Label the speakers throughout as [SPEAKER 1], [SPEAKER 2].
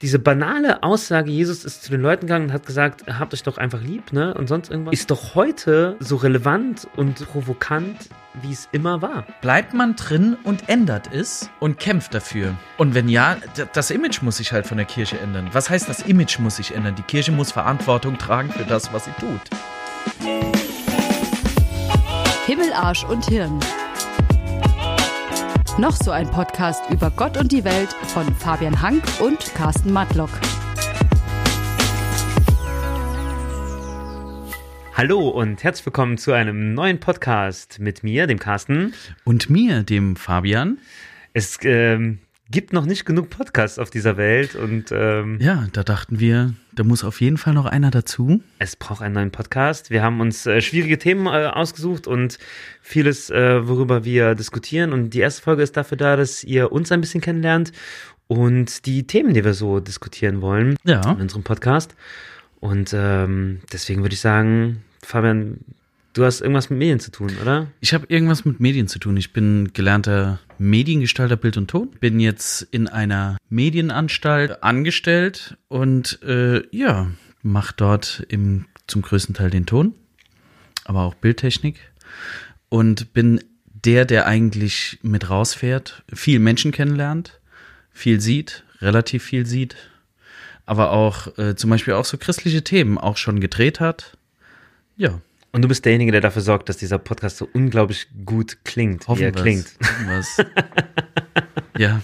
[SPEAKER 1] diese banale Aussage, Jesus ist zu den Leuten gegangen und hat gesagt, habt euch doch einfach lieb, ne? Und sonst irgendwas, ist doch heute so relevant und provokant, wie es immer war.
[SPEAKER 2] Bleibt man drin und ändert es und kämpft dafür? Und wenn ja, das Image muss sich halt von der Kirche ändern. Was heißt, das Image muss sich ändern? Die Kirche muss Verantwortung tragen für das, was sie tut.
[SPEAKER 3] Himmel, Arsch und Hirn. Noch so ein Podcast über Gott und die Welt von Fabian Hank und Carsten Matlock.
[SPEAKER 1] Hallo und herzlich willkommen zu einem neuen Podcast mit mir, dem Carsten.
[SPEAKER 2] Und mir, dem Fabian.
[SPEAKER 1] Es ähm, gibt noch nicht genug Podcasts auf dieser Welt und ähm,
[SPEAKER 2] ja, da dachten wir, da muss auf jeden Fall noch einer dazu.
[SPEAKER 1] Es braucht einen neuen Podcast. Wir haben uns äh, schwierige Themen äh, ausgesucht und vieles, äh, worüber wir diskutieren. Und die erste Folge ist dafür da, dass ihr uns ein bisschen kennenlernt und die Themen, die wir so diskutieren wollen
[SPEAKER 2] ja.
[SPEAKER 1] in unserem Podcast. Und ähm, deswegen würde ich sagen, Fabian, Du hast irgendwas mit Medien zu tun, oder?
[SPEAKER 2] Ich habe irgendwas mit Medien zu tun. Ich bin gelernter Mediengestalter Bild und Ton. Bin jetzt in einer Medienanstalt angestellt und äh, ja, mache dort im, zum größten Teil den Ton, aber auch Bildtechnik. Und bin der, der eigentlich mit rausfährt, viel Menschen kennenlernt, viel sieht, relativ viel sieht, aber auch äh, zum Beispiel auch so christliche Themen auch schon gedreht hat. Ja,
[SPEAKER 1] und du bist derjenige, der dafür sorgt, dass dieser Podcast so unglaublich gut klingt,
[SPEAKER 2] Hoffen
[SPEAKER 1] wie er
[SPEAKER 2] wir's.
[SPEAKER 1] klingt.
[SPEAKER 2] ja.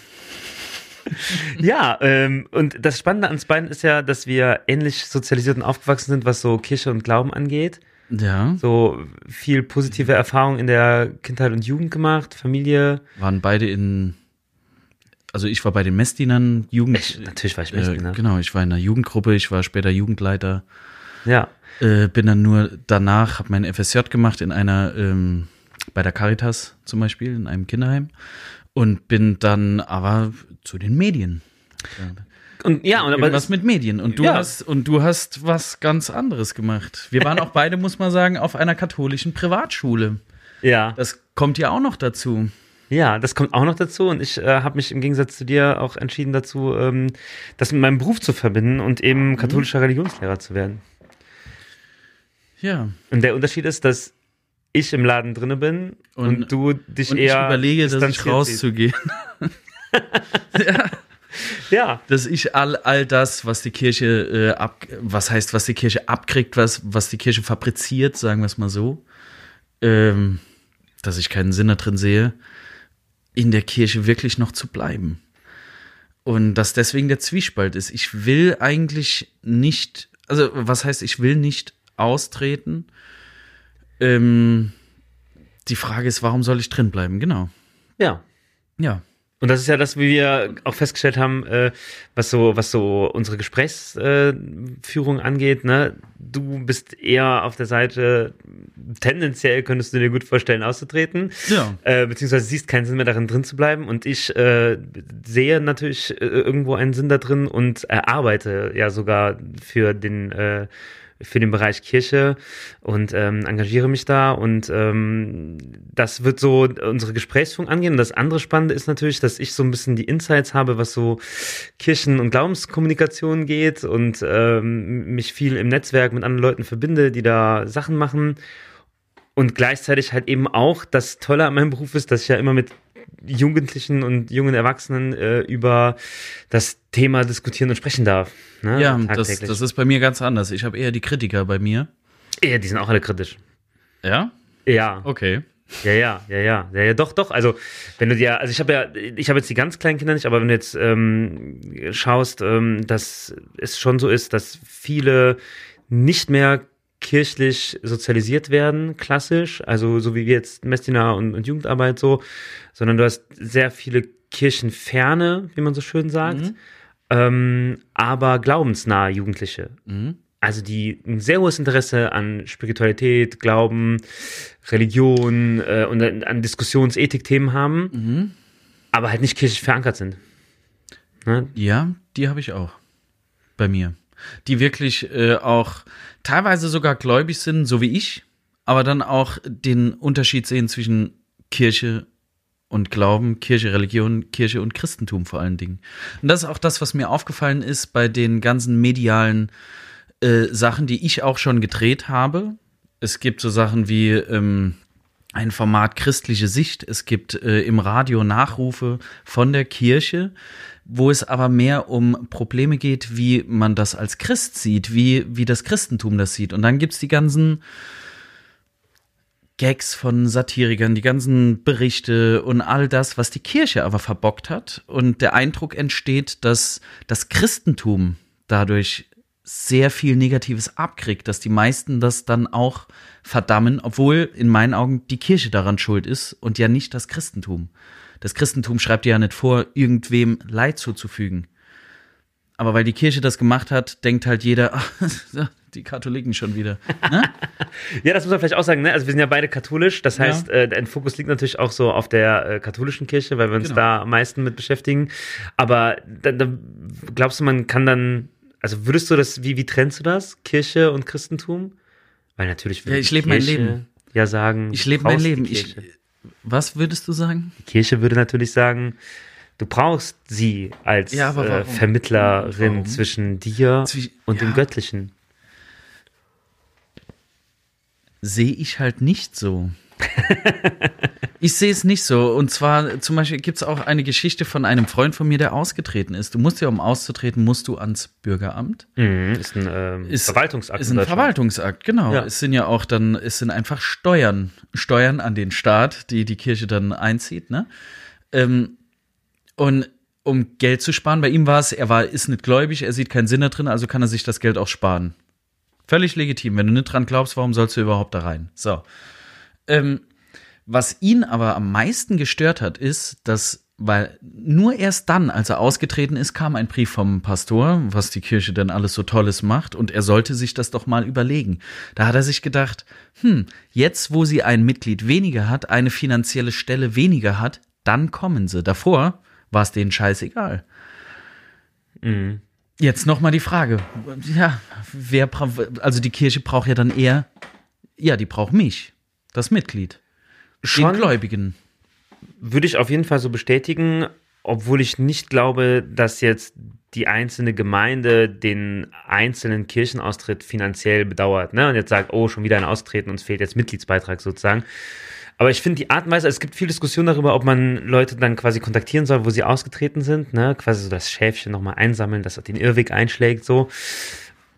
[SPEAKER 1] Ja, ähm, und das Spannende an beiden ist ja, dass wir ähnlich sozialisiert und aufgewachsen sind, was so Kirche und Glauben angeht.
[SPEAKER 2] Ja.
[SPEAKER 1] So viel positive Erfahrung in der Kindheit und Jugend gemacht, Familie.
[SPEAKER 2] Waren beide in, also ich war bei den Messdienern, Jugend.
[SPEAKER 1] Ich, natürlich war ich Messdiener.
[SPEAKER 2] Äh, genau, ich war in einer Jugendgruppe, ich war später Jugendleiter.
[SPEAKER 1] Ja.
[SPEAKER 2] Äh, bin dann nur danach, habe mein FSJ gemacht in einer, ähm, bei der Caritas zum Beispiel, in einem Kinderheim. Und bin dann aber zu den Medien.
[SPEAKER 1] Und ja, und aber
[SPEAKER 2] was mit Medien. Und du
[SPEAKER 1] Ja.
[SPEAKER 2] hast und du hast was ganz anderes gemacht. Wir waren auch beide, muss man sagen, auf einer katholischen Privatschule.
[SPEAKER 1] ja,
[SPEAKER 2] Das kommt ja auch noch dazu.
[SPEAKER 1] ja, das kommt auch noch dazu. Und ich äh, habe mich im Gegensatz zu dir auch entschieden dazu, ähm, das mit meinem Beruf zu verbinden und
[SPEAKER 2] Mhm.
[SPEAKER 1] eben katholischer Religionslehrer zu werden.
[SPEAKER 2] Ja.
[SPEAKER 1] Und der Unterschied ist, dass ich im Laden drinne bin und,
[SPEAKER 2] Und-
[SPEAKER 1] du dich
[SPEAKER 2] Und ich
[SPEAKER 1] eher
[SPEAKER 2] überlege, dass ich rauszugehen.
[SPEAKER 1] Ja,
[SPEAKER 2] dass ich all, all das, was die Kirche äh, ab, was heißt, was die Kirche abkriegt, was, was die Kirche fabriziert, sagen wir es mal so, ähm, dass ich keinen Sinn da drin sehe, in der Kirche wirklich noch zu bleiben. Und dass deswegen der Zwiespalt ist. Ich will eigentlich nicht, also was heißt, ich will nicht austreten. Ähm, die Frage ist, warum soll ich drin bleiben? Genau.
[SPEAKER 1] ja.
[SPEAKER 2] Ja.
[SPEAKER 1] Und das ist ja das, wie wir auch festgestellt haben, äh, was so, was so unsere Gesprächsführung angeht. Ne? Du bist eher auf der Seite, tendenziell könntest du dir gut vorstellen, auszutreten.
[SPEAKER 2] Ja.
[SPEAKER 1] Äh, beziehungsweise siehst keinen Sinn mehr darin drin zu bleiben. Und ich äh, sehe natürlich äh, irgendwo einen Sinn da drin und äh, arbeite ja sogar für den äh, für den Bereich Kirche und ähm, engagiere mich da und ähm, das wird so unsere Gesprächsführung angehen. Und das andere Spannende ist natürlich, dass ich so ein bisschen die Insights habe, was so Kirchen- und Glaubenskommunikation geht und ähm, mich viel im Netzwerk mit anderen Leuten verbinde, die da Sachen machen. Und gleichzeitig halt eben auch das Tolle an meinem Beruf ist, dass ich ja immer mit Jugendlichen und jungen Erwachsenen äh, über das Thema diskutieren und sprechen darf. Ne?
[SPEAKER 2] Ja, das, das ist bei mir ganz anders. Ich habe eher die Kritiker bei mir.
[SPEAKER 1] ja, die sind auch alle kritisch.
[SPEAKER 2] Ja?
[SPEAKER 1] Ja,
[SPEAKER 2] Okay.
[SPEAKER 1] ja, ja, ja, ja, ja, ja, doch, doch. Also wenn du dir, also ich habe ja, ich habe jetzt die ganz kleinen Kinder nicht, aber wenn du jetzt ähm, schaust, ähm, dass es schon so ist, dass viele nicht mehr kirchlich sozialisiert werden, klassisch, also so wie wir jetzt Messdiener und, und Jugendarbeit so, sondern du hast sehr viele Kirchenferne, wie man so schön sagt, ähm, aber glaubensnahe Jugendliche. Also die ein sehr hohes Interesse an Spiritualität, Glauben, Religion äh, und an Diskussionsethik-Themen haben, aber halt nicht kirchlich verankert sind. Ne?
[SPEAKER 2] Ja, die habe ich auch. Bei mir. Die wirklich äh, auch teilweise sogar gläubig sind, so wie ich, aber dann auch den Unterschied sehen zwischen Kirche und Glauben, Kirche, Religion, Kirche und Christentum vor allen Dingen. Und das ist auch das, was mir aufgefallen ist bei den ganzen medialen äh, Sachen, die ich auch schon gedreht habe. Es gibt so Sachen wie ähm, ein Format christliche Sicht. Es gibt äh, im Radio Nachrufe von der Kirche, wo es aber mehr um Probleme geht, wie man das als Christ sieht, wie, wie das Christentum das sieht. Und dann gibt's die ganzen Gags von Satirikern, die ganzen Berichte und all das, was die Kirche aber verbockt hat. Und der Eindruck entsteht, dass das Christentum dadurch sehr viel Negatives abkriegt, dass die meisten das dann auch verdammen, obwohl in meinen Augen die Kirche daran schuld ist und ja nicht das Christentum. Das Christentum schreibt ja nicht vor, irgendwem Leid zuzufügen. Aber weil die Kirche das gemacht hat, denkt halt jeder, ach, die Katholiken schon wieder. Ne?
[SPEAKER 1] Ja, das muss man vielleicht auch sagen. Ne? Also wir sind ja beide katholisch. Das
[SPEAKER 2] Ja.
[SPEAKER 1] heißt, äh, ein Fokus liegt natürlich auch so auf der äh, katholischen Kirche, weil wir uns
[SPEAKER 2] Genau.
[SPEAKER 1] da am meisten mit beschäftigen. Aber da, da, glaubst du, man kann dann, also würdest du das, wie, wie trennst du das? Kirche und Christentum? Weil natürlich würde
[SPEAKER 2] Ja, ich lebe mein Leben.
[SPEAKER 1] Ja, sagen.
[SPEAKER 2] Ich lebe mein Leben. Ich. Was würdest du sagen?
[SPEAKER 1] Die Kirche würde natürlich sagen, du brauchst sie als
[SPEAKER 2] Ja,
[SPEAKER 1] äh? Vermittlerin
[SPEAKER 2] Warum?
[SPEAKER 1] zwischen dir
[SPEAKER 2] Zwi-
[SPEAKER 1] und dem
[SPEAKER 2] ja.
[SPEAKER 1] Göttlichen.
[SPEAKER 2] sehe ich halt nicht so. Ich sehe es nicht so. Und zwar zum Beispiel gibt es auch eine Geschichte von einem Freund von mir, der ausgetreten ist. Du musst ja, um auszutreten, musst du ans Bürgeramt.
[SPEAKER 1] Mhm, ist ein ähm,
[SPEAKER 2] Ist,
[SPEAKER 1] Verwaltungsakt.
[SPEAKER 2] Ist
[SPEAKER 1] in
[SPEAKER 2] ein. Verwaltungsakt, genau.
[SPEAKER 1] Ja.
[SPEAKER 2] Es sind ja auch dann, es sind einfach Steuern. Steuern an den Staat, die die Kirche dann einzieht, ne? Ähm, und um Geld zu sparen, bei ihm war es, er war, ist nicht gläubig, er sieht keinen Sinn da drin, also kann er sich das Geld auch sparen. Völlig legitim. Wenn du nicht dran glaubst, warum sollst du überhaupt da rein? So. Ähm, was ihn aber am meisten gestört hat, ist, dass, weil nur erst dann, als er ausgetreten ist, kam ein Brief vom Pastor, was die Kirche denn alles so Tolles macht, und er sollte sich das doch mal überlegen. Da hat er sich gedacht, hm, jetzt wo sie ein Mitglied weniger hat, eine finanzielle Stelle weniger hat, dann kommen sie. Davor war es denen scheißegal. Jetzt noch mal die Frage. Ja, wer bra- also die Kirche braucht ja dann eher, ja, die braucht mich, das Mitglied, den
[SPEAKER 1] Schon
[SPEAKER 2] Gläubigen.
[SPEAKER 1] würde ich auf jeden Fall so bestätigen, obwohl ich nicht glaube, dass jetzt die einzelne Gemeinde den einzelnen Kirchenaustritt finanziell bedauert ne? und jetzt sagt, oh, schon wieder ein Austreten, uns fehlt jetzt Mitgliedsbeitrag sozusagen. Aber ich finde die Art und Weise, es gibt viel Diskussion darüber, ob man Leute dann quasi kontaktieren soll, wo sie ausgetreten sind, ne? quasi so das Schäfchen nochmal einsammeln, das den Irrweg einschlägt, so.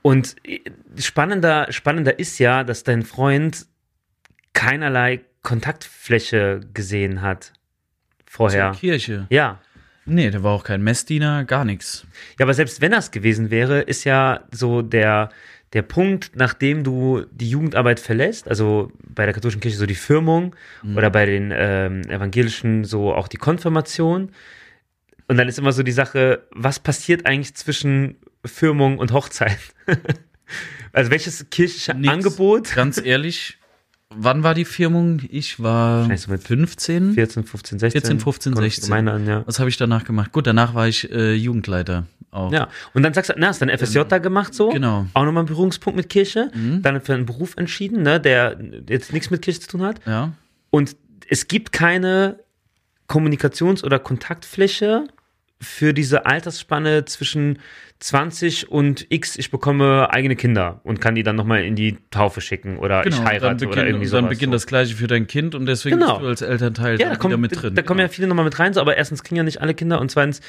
[SPEAKER 1] Und äh, spannender, spannender ist ja, dass dein Freund keinerlei Kontaktfläche gesehen hat vorher.
[SPEAKER 2] Zur Kirche.
[SPEAKER 1] Ja.
[SPEAKER 2] Nee, der war auch kein Messdiener, gar nichts.
[SPEAKER 1] Ja, aber selbst wenn das gewesen wäre, ist ja so der, der Punkt, nachdem du die Jugendarbeit verlässt, also bei der katholischen Kirche so die Firmung oder bei den ähm, evangelischen so auch die Konfirmation. Und dann ist immer so die Sache, was passiert eigentlich zwischen Firmung und Hochzeit? also welches kirchliche
[SPEAKER 2] Nix.
[SPEAKER 1] Angebot?
[SPEAKER 2] Ganz ehrlich, wann war die Firmung? Ich war
[SPEAKER 1] so mit
[SPEAKER 2] 15.
[SPEAKER 1] 14, 15, 16.
[SPEAKER 2] 14, 15,
[SPEAKER 1] Kommt auf die
[SPEAKER 2] 16.
[SPEAKER 1] Gemeinde an, ja.
[SPEAKER 2] Was habe ich danach gemacht? Gut, danach war ich äh, Jugendleiter auch.
[SPEAKER 1] Ja, und dann sagst du, na, hast du dann FSJ da gemacht so?
[SPEAKER 2] genau.
[SPEAKER 1] Auch nochmal ein Berührungspunkt mit Kirche.
[SPEAKER 2] Mhm.
[SPEAKER 1] Dann für einen Beruf entschieden, ne, der jetzt nichts mit Kirche zu tun hat.
[SPEAKER 2] Ja.
[SPEAKER 1] Und es gibt keine Kommunikations- oder Kontaktfläche für diese Altersspanne zwischen 20 und X, ich bekomme eigene Kinder und kann die dann nochmal in die Taufe schicken oder
[SPEAKER 2] Genau,
[SPEAKER 1] ich
[SPEAKER 2] dann
[SPEAKER 1] heirate
[SPEAKER 2] beginnt,
[SPEAKER 1] oder irgendwie
[SPEAKER 2] dann
[SPEAKER 1] sowas.
[SPEAKER 2] beginnt
[SPEAKER 1] so.
[SPEAKER 2] das Gleiche für dein Kind und deswegen
[SPEAKER 1] Genau.
[SPEAKER 2] bist du als Elternteil
[SPEAKER 1] Ja,
[SPEAKER 2] da
[SPEAKER 1] kommen,
[SPEAKER 2] wieder mit drin.
[SPEAKER 1] da kommen ja
[SPEAKER 2] genau.
[SPEAKER 1] viele nochmal mit rein, so, aber erstens kriegen ja nicht alle Kinder und zweitens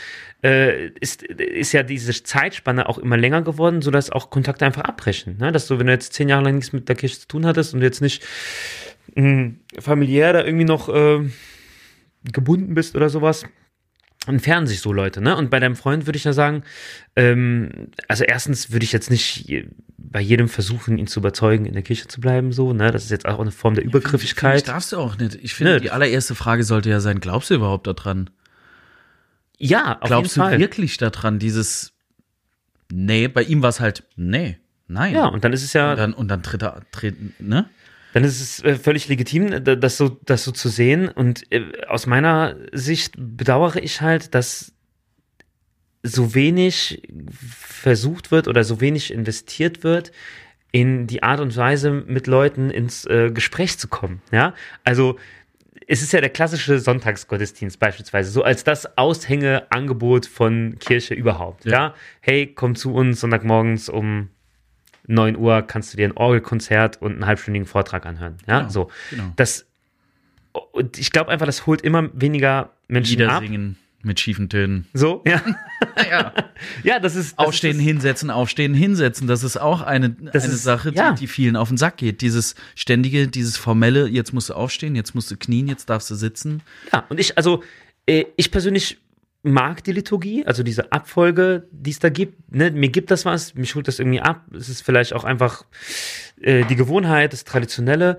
[SPEAKER 1] äh, ist, ist ja diese Zeitspanne auch immer länger geworden, sodass auch Kontakte einfach abbrechen. Ne? Dass du, wenn du jetzt zehn Jahre lang nichts mit der Kirche zu tun hattest und jetzt nicht mh, familiär da irgendwie noch äh, gebunden bist oder sowas, entfernen sich so Leute, ne? Und bei deinem Freund würde ich ja sagen, ähm, also erstens würde ich jetzt nicht bei jedem versuchen, ihn zu überzeugen, in der Kirche zu bleiben, so, ne? Das ist jetzt auch eine Form der Übergriffigkeit.
[SPEAKER 2] darfst du auch nicht. Ich finde,
[SPEAKER 1] Nö.
[SPEAKER 2] die allererste Frage sollte ja sein, glaubst du überhaupt daran?
[SPEAKER 1] Ja, auf
[SPEAKER 2] glaubst
[SPEAKER 1] jeden
[SPEAKER 2] du
[SPEAKER 1] Fall.
[SPEAKER 2] wirklich daran, dieses Nee, bei ihm war es halt Nee, nein.
[SPEAKER 1] Ja, und dann ist es ja,
[SPEAKER 2] und dann, und dann tritt er, tritt, ne?
[SPEAKER 1] Dann ist es äh, völlig legitim, da- das so, das so zu sehen. Und äh, aus meiner Sicht bedauere ich halt, dass so wenig versucht wird oder so wenig investiert wird in die Art und Weise, mit Leuten ins äh, Gespräch zu kommen. Ja, also es ist ja der klassische Sonntagsgottesdienst beispielsweise, so als das Aushängeangebot von Kirche überhaupt. Ja,
[SPEAKER 2] Ja.
[SPEAKER 1] hey, komm zu uns Sonntagmorgens um 9 Uhr, kannst du dir ein Orgelkonzert und einen halbstündigen Vortrag anhören. Ja,
[SPEAKER 2] Genau,
[SPEAKER 1] so.
[SPEAKER 2] genau.
[SPEAKER 1] Das, und ich glaube einfach, das holt immer weniger Menschen
[SPEAKER 2] Lieder
[SPEAKER 1] ab.
[SPEAKER 2] singen mit schiefen Tönen.
[SPEAKER 1] So, ja.
[SPEAKER 2] Ja.
[SPEAKER 1] ja, das ist. Das
[SPEAKER 2] Aufstehen,
[SPEAKER 1] ist,
[SPEAKER 2] hinsetzen, aufstehen, hinsetzen. Das ist auch eine,
[SPEAKER 1] Das
[SPEAKER 2] eine
[SPEAKER 1] ist-
[SPEAKER 2] Sache, die,
[SPEAKER 1] ja.
[SPEAKER 2] die vielen auf den Sack geht. Dieses ständige, dieses formelle, jetzt musst du aufstehen, jetzt musst du knien, jetzt darfst du sitzen.
[SPEAKER 1] Ja, und ich, also, äh, ich persönlich mag die Liturgie, also diese Abfolge, die es da gibt. Ne? Mir gibt das was, mich holt das irgendwie ab. Es ist vielleicht auch einfach äh, die Gewohnheit, das Traditionelle,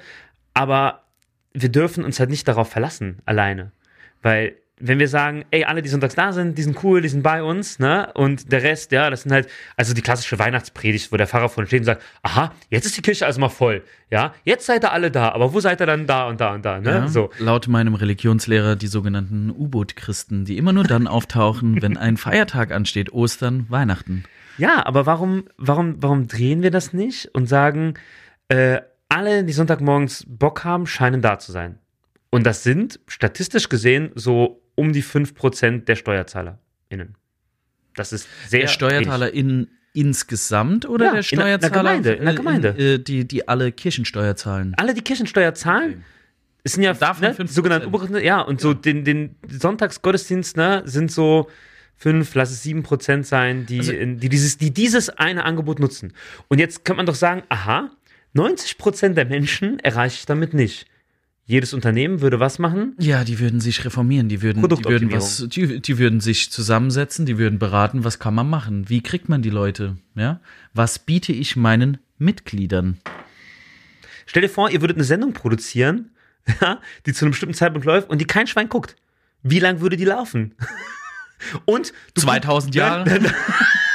[SPEAKER 1] aber wir dürfen uns halt nicht darauf verlassen, alleine. Weil, wenn wir sagen, ey, alle, die sonntags da sind, die sind cool, die sind bei uns, ne? Und der Rest, ja, das sind halt, also die klassische Weihnachtspredigt, wo der Pfarrer vorne steht und sagt, aha, jetzt ist die Kirche also mal voll, ja? Jetzt seid ihr alle da, aber wo seid ihr dann da und da und da, ne?
[SPEAKER 2] Ja,
[SPEAKER 1] So.
[SPEAKER 2] Laut meinem Religionslehrer die sogenannten U-Boot-Christen, die immer nur dann auftauchen, wenn ein Feiertag ansteht, Ostern, Weihnachten.
[SPEAKER 1] Ja, aber warum, warum, warum drehen wir das nicht und sagen, äh, alle, die Sonntagmorgens Bock haben, scheinen da zu sein? Und das sind statistisch gesehen so um die 5% der SteuerzahlerInnen. Das ist sehr
[SPEAKER 2] Der Steuerzahler in, insgesamt oder
[SPEAKER 1] Ja,
[SPEAKER 2] der
[SPEAKER 1] in der- in der
[SPEAKER 2] Steuerzahler,
[SPEAKER 1] Gemeinde, in der Gemeinde.
[SPEAKER 2] äh, die, die alle Kirchensteuer zahlen?
[SPEAKER 1] alle, die Kirchensteuer zahlen, es sind ja
[SPEAKER 2] Davon
[SPEAKER 1] ne,
[SPEAKER 2] 5%.
[SPEAKER 1] sogenannte ja, und so den, den Sonntagsgottesdienst, ne, sind so fünf, lass es sieben Prozent sein, die,
[SPEAKER 2] Also-
[SPEAKER 1] die, dieses, die dieses eine Angebot nutzen. Und jetzt könnte man doch sagen, aha, 90 Prozent der Menschen erreiche ich damit nicht. Jedes Unternehmen würde was machen?
[SPEAKER 2] Ja, die würden sich reformieren, die würden, die würden was, die, die würden sich zusammensetzen, die würden beraten, was kann man machen, wie kriegt man die Leute, ja? Was biete ich meinen Mitgliedern?
[SPEAKER 1] Stell dir vor, ihr würdet eine Sendung produzieren, ja, die zu einem bestimmten Zeitpunkt läuft und die kein Schwein guckt. Wie lang würde die laufen? Und du
[SPEAKER 2] 2000 Jahre?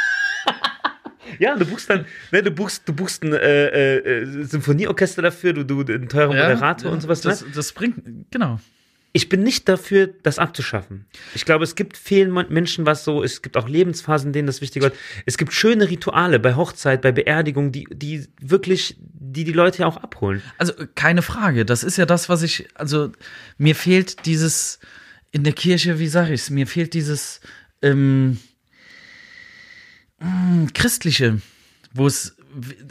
[SPEAKER 1] Ja, du buchst dann, ne, du buchst, du buchst ein äh, äh, Symphonieorchester dafür, du, du einen teuren Moderator und sowas.
[SPEAKER 2] Das,
[SPEAKER 1] ne?
[SPEAKER 2] das bringt, genau.
[SPEAKER 1] Ich bin nicht dafür, das abzuschaffen. Ich glaube, es gibt vielen Menschen was so, es gibt auch Lebensphasen, in denen das wichtig wird. Es gibt schöne Rituale bei Hochzeit, bei Beerdigung, die, die wirklich, die die Leute ja auch abholen.
[SPEAKER 2] Also keine Frage, das ist ja das, was ich, also mir fehlt dieses, in der Kirche, wie sage ich es, mir fehlt dieses ähm, mh, Christliche, wo es,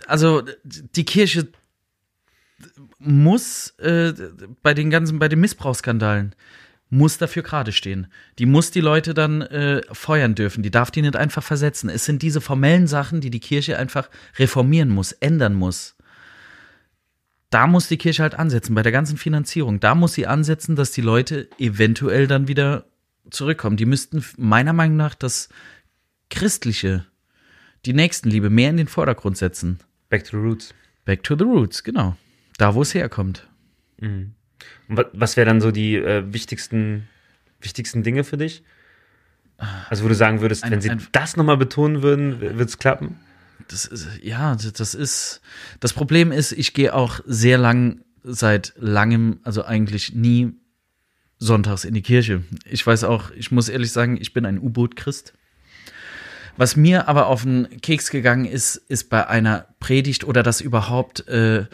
[SPEAKER 2] also die Kirche muss äh, bei den ganzen, bei den Missbrauchsskandalen, muss dafür gerade stehen. Die muss die Leute dann äh, feuern dürfen. Die darf die nicht einfach versetzen. Es sind diese formellen Sachen, die die Kirche einfach reformieren muss, ändern muss da muss die Kirche halt ansetzen, bei der ganzen Finanzierung. Da muss sie ansetzen, dass die Leute eventuell dann wieder zurückkommen. Die müssten meiner Meinung nach das Christliche, die Nächstenliebe mehr in den Vordergrund setzen.
[SPEAKER 1] Back to the roots.
[SPEAKER 2] Back to the roots, genau. Da, wo es herkommt.
[SPEAKER 1] Und wa- was wären dann so die äh, wichtigsten, wichtigsten Dinge für dich? Also, wo du sagen würdest,
[SPEAKER 2] Ein-
[SPEAKER 1] wenn sie
[SPEAKER 2] ein-
[SPEAKER 1] das nochmal betonen würden, wird es klappen?
[SPEAKER 2] Das ist, ja, das ist, das Problem ist, ich gehe auch sehr lang, seit langem, also eigentlich nie sonntags in die Kirche. Ich weiß auch, ich muss ehrlich sagen, ich bin ein U-Boot-Christ. Was mir aber auf den Keks gegangen ist, ist bei einer Predigt oder das überhaupt äh,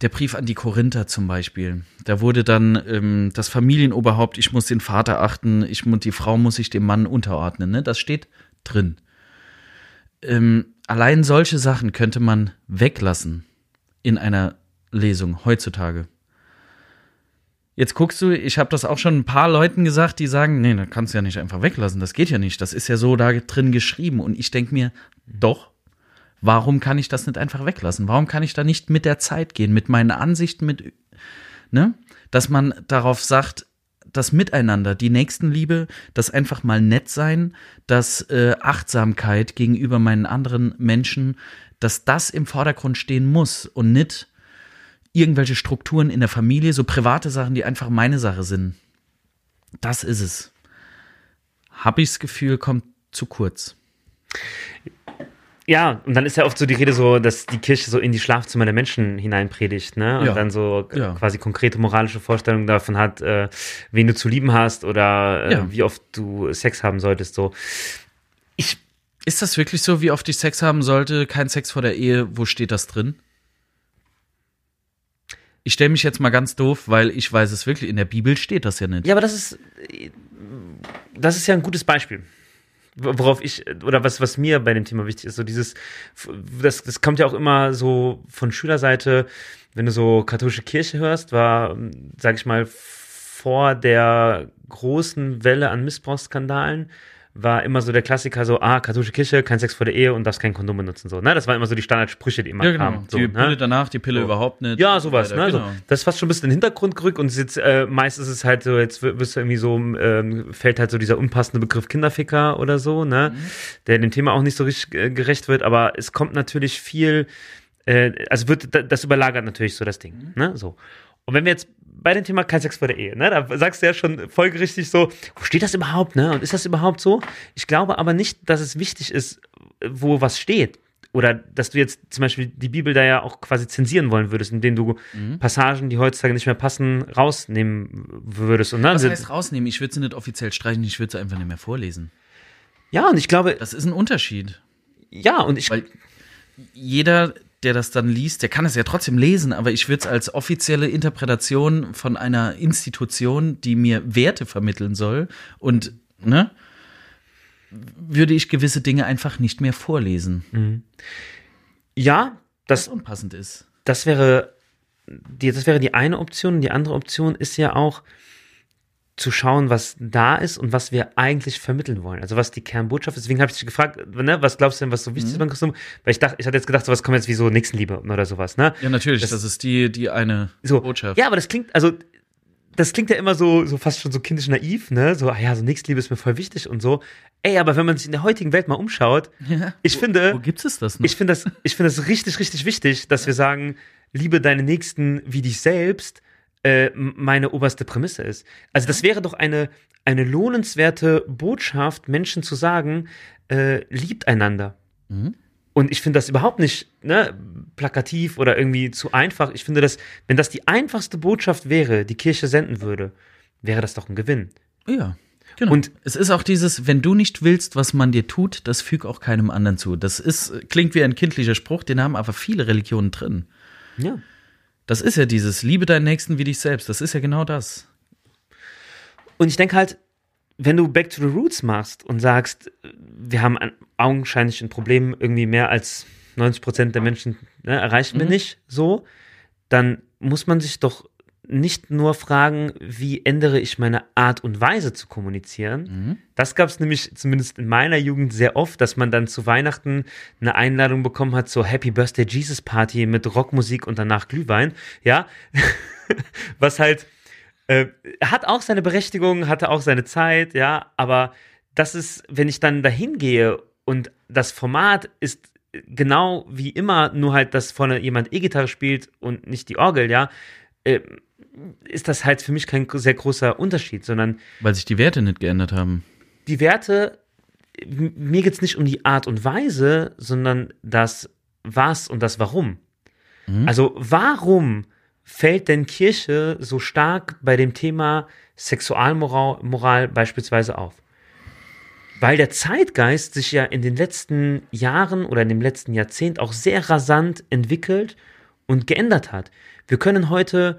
[SPEAKER 2] der Brief an die Korinther zum Beispiel. Da wurde dann ähm, das Familienoberhaupt, ich muss den Vater achten, ich muss, die Frau muss sich dem Mann unterordnen. Ne? Das steht drin. Ähm, allein solche Sachen könnte man weglassen in einer Lesung heutzutage. Jetzt guckst du, ich habe das auch schon ein paar Leuten gesagt, die sagen, nee, das kannst du ja nicht einfach weglassen, das geht ja nicht, das ist ja so da drin geschrieben. Und ich denke mir, doch, warum kann ich das nicht einfach weglassen? Warum kann ich da nicht mit der Zeit gehen, mit meinen Ansichten, mit, ne? Dass man darauf sagt, das Miteinander, die Nächstenliebe, das einfach mal nett sein, das äh, Achtsamkeit gegenüber meinen anderen Menschen, dass das im Vordergrund stehen muss und nicht irgendwelche Strukturen in der Familie, so private Sachen, die einfach meine Sache sind. Das ist es. Habe ich das Gefühl, kommt zu kurz.
[SPEAKER 1] Ja, und dann ist ja oft so die Rede so, dass die Kirche so in die Schlafzimmer der Menschen hineinpredigt, ne? Und
[SPEAKER 2] Ja.
[SPEAKER 1] dann so
[SPEAKER 2] Ja.
[SPEAKER 1] quasi konkrete moralische Vorstellungen davon hat, äh, wen du zu lieben hast oder äh,
[SPEAKER 2] Ja.
[SPEAKER 1] wie oft du Sex haben solltest. So. Ich,
[SPEAKER 2] Ist das wirklich so, wie oft ich Sex haben sollte? Kein Sex vor der Ehe? Wo steht das drin? Ich stelle mich jetzt mal ganz doof, weil ich weiß es wirklich, in der Bibel steht das ja nicht.
[SPEAKER 1] Ja, aber das ist, das ist ja ein gutes Beispiel. Worauf ich, oder was, was mir bei dem Thema wichtig ist, so dieses, das, das kommt ja auch immer so von Schülerseite, wenn du so katholische Kirche hörst, war, sag ich mal, vor der großen Welle an Missbrauchsskandalen, war immer so der Klassiker so, ah, katholische Kirche, kein Sex vor der Ehe und darfst kein Kondom benutzen, so, ne? Das waren immer so die Standardsprüche, die immer
[SPEAKER 2] ja, genau.
[SPEAKER 1] kamen. So,
[SPEAKER 2] die
[SPEAKER 1] ne?
[SPEAKER 2] Pille danach, die Pille
[SPEAKER 1] So.
[SPEAKER 2] überhaupt nicht.
[SPEAKER 1] Ja, sowas,
[SPEAKER 2] Weiter,
[SPEAKER 1] ne?
[SPEAKER 2] Genau.
[SPEAKER 1] So, das ist fast schon ein bisschen in den Hintergrund gerückt und jetzt, äh, meist ist es halt so, jetzt wirst du irgendwie so, ähm, fällt halt so dieser unpassende Begriff Kinderficker oder so, ne?
[SPEAKER 2] Mhm.
[SPEAKER 1] Der dem Thema auch nicht so richtig äh, gerecht wird, aber es kommt natürlich viel, äh, also wird, da- das überlagert natürlich so das Ding,
[SPEAKER 2] Mhm.
[SPEAKER 1] ne? So. Und wenn wir jetzt bei dem Thema kein Sex vor der Ehe, ne, da sagst du ja schon folgerichtig so, wo steht das überhaupt, ne? Und ist das überhaupt so? Ich glaube aber nicht, dass es wichtig ist, wo was steht. Oder dass du jetzt zum Beispiel die Bibel da ja auch quasi zensieren wollen würdest, indem du
[SPEAKER 2] Mhm.
[SPEAKER 1] Passagen, die heutzutage nicht mehr passen, rausnehmen würdest. Und dann
[SPEAKER 2] Was heißt rausnehmen? Ich würde sie nicht offiziell streichen, ich würde sie einfach nicht mehr vorlesen.
[SPEAKER 1] ja, und ich glaube,
[SPEAKER 2] Das ist ein Unterschied.
[SPEAKER 1] ja, und ich,
[SPEAKER 2] Weil jeder, der das dann liest, der kann es ja trotzdem lesen, aber ich würde es als offizielle Interpretation von einer Institution, die mir Werte vermitteln soll und, ne, würde ich gewisse Dinge einfach nicht mehr vorlesen,
[SPEAKER 1] ja,
[SPEAKER 2] was
[SPEAKER 1] das,
[SPEAKER 2] unpassend ist.
[SPEAKER 1] das wäre, die, das wäre die eine Option. Und die andere Option ist ja auch, zu schauen, was da ist und was wir eigentlich vermitteln wollen. Also was die Kernbotschaft ist. Deswegen habe ich dich gefragt, ne, was glaubst du denn, was so wichtig ist beim Christentum? Weil ich dachte, ich hatte jetzt gedacht, sowas kommt jetzt wie so Nächstenliebe oder sowas, ne?
[SPEAKER 2] Ja, natürlich,
[SPEAKER 1] Das-
[SPEAKER 2] das, ist die, die eine
[SPEAKER 1] So.
[SPEAKER 2] Botschaft.
[SPEAKER 1] Ja, aber das klingt, also das klingt ja immer so, so fast schon so kindisch naiv, ne? So, ah ja, so Nächstenliebe ist mir voll wichtig und so. Ey, aber wenn man sich in der heutigen Welt mal umschaut,
[SPEAKER 2] Ja.
[SPEAKER 1] ich finde,
[SPEAKER 2] Wo gibt es das noch?
[SPEAKER 1] ich finde das, ich finde das richtig, richtig wichtig, dass wir sagen, liebe deine Nächsten wie dich selbst, äh, meine oberste Prämisse ist. Also das wäre doch eine, eine lohnenswerte Botschaft, Menschen zu sagen, äh, liebt einander.
[SPEAKER 2] Mhm.
[SPEAKER 1] Und ich finde das überhaupt nicht ne, plakativ oder irgendwie zu einfach. Ich finde das, wenn das die einfachste Botschaft wäre, die Kirche senden würde, wäre das doch ein Gewinn.
[SPEAKER 2] Ja. Genau.
[SPEAKER 1] Und-
[SPEAKER 2] Und es ist auch dieses, wenn du nicht willst, was man dir tut, das füg auch keinem anderen zu. Das ist, klingt wie ein kindlicher Spruch, den haben aber viele Religionen drin.
[SPEAKER 1] Ja.
[SPEAKER 2] Das ist ja dieses, liebe deinen Nächsten wie dich selbst. Das ist ja genau das.
[SPEAKER 1] Und ich denke halt, wenn du Back to the Roots machst und sagst, wir haben ein, augenscheinlich ein Problem, irgendwie mehr als 90 Prozent der Menschen ne, erreichen wir nicht so, dann muss man sich doch nicht nur fragen, wie ändere ich meine Art und Weise zu kommunizieren. Das gab es nämlich zumindest in meiner Jugend sehr oft, dass man dann zu Weihnachten eine Einladung bekommen hat zur Happy Birthday Jesus Party mit Rockmusik und danach Glühwein. Ja, was halt äh, hat auch seine Berechtigung, hatte auch seine Zeit, ja, aber das ist, wenn ich dann dahin gehe und das Format ist genau wie immer, nur halt, dass vorne jemand E-Gitarre spielt und nicht die Orgel, ja, äh, ist das halt für mich kein sehr großer Unterschied, sondern
[SPEAKER 2] Weil sich die Werte nicht geändert haben.
[SPEAKER 1] die Werte, mir geht es nicht um die Art und Weise, sondern das Was und das Warum. Also warum fällt denn Kirche so stark bei dem Thema Sexualmoral Moral beispielsweise auf? Weil der Zeitgeist sich ja in den letzten Jahren oder in dem letzten Jahrzehnt auch sehr rasant entwickelt und geändert hat. Wir können heute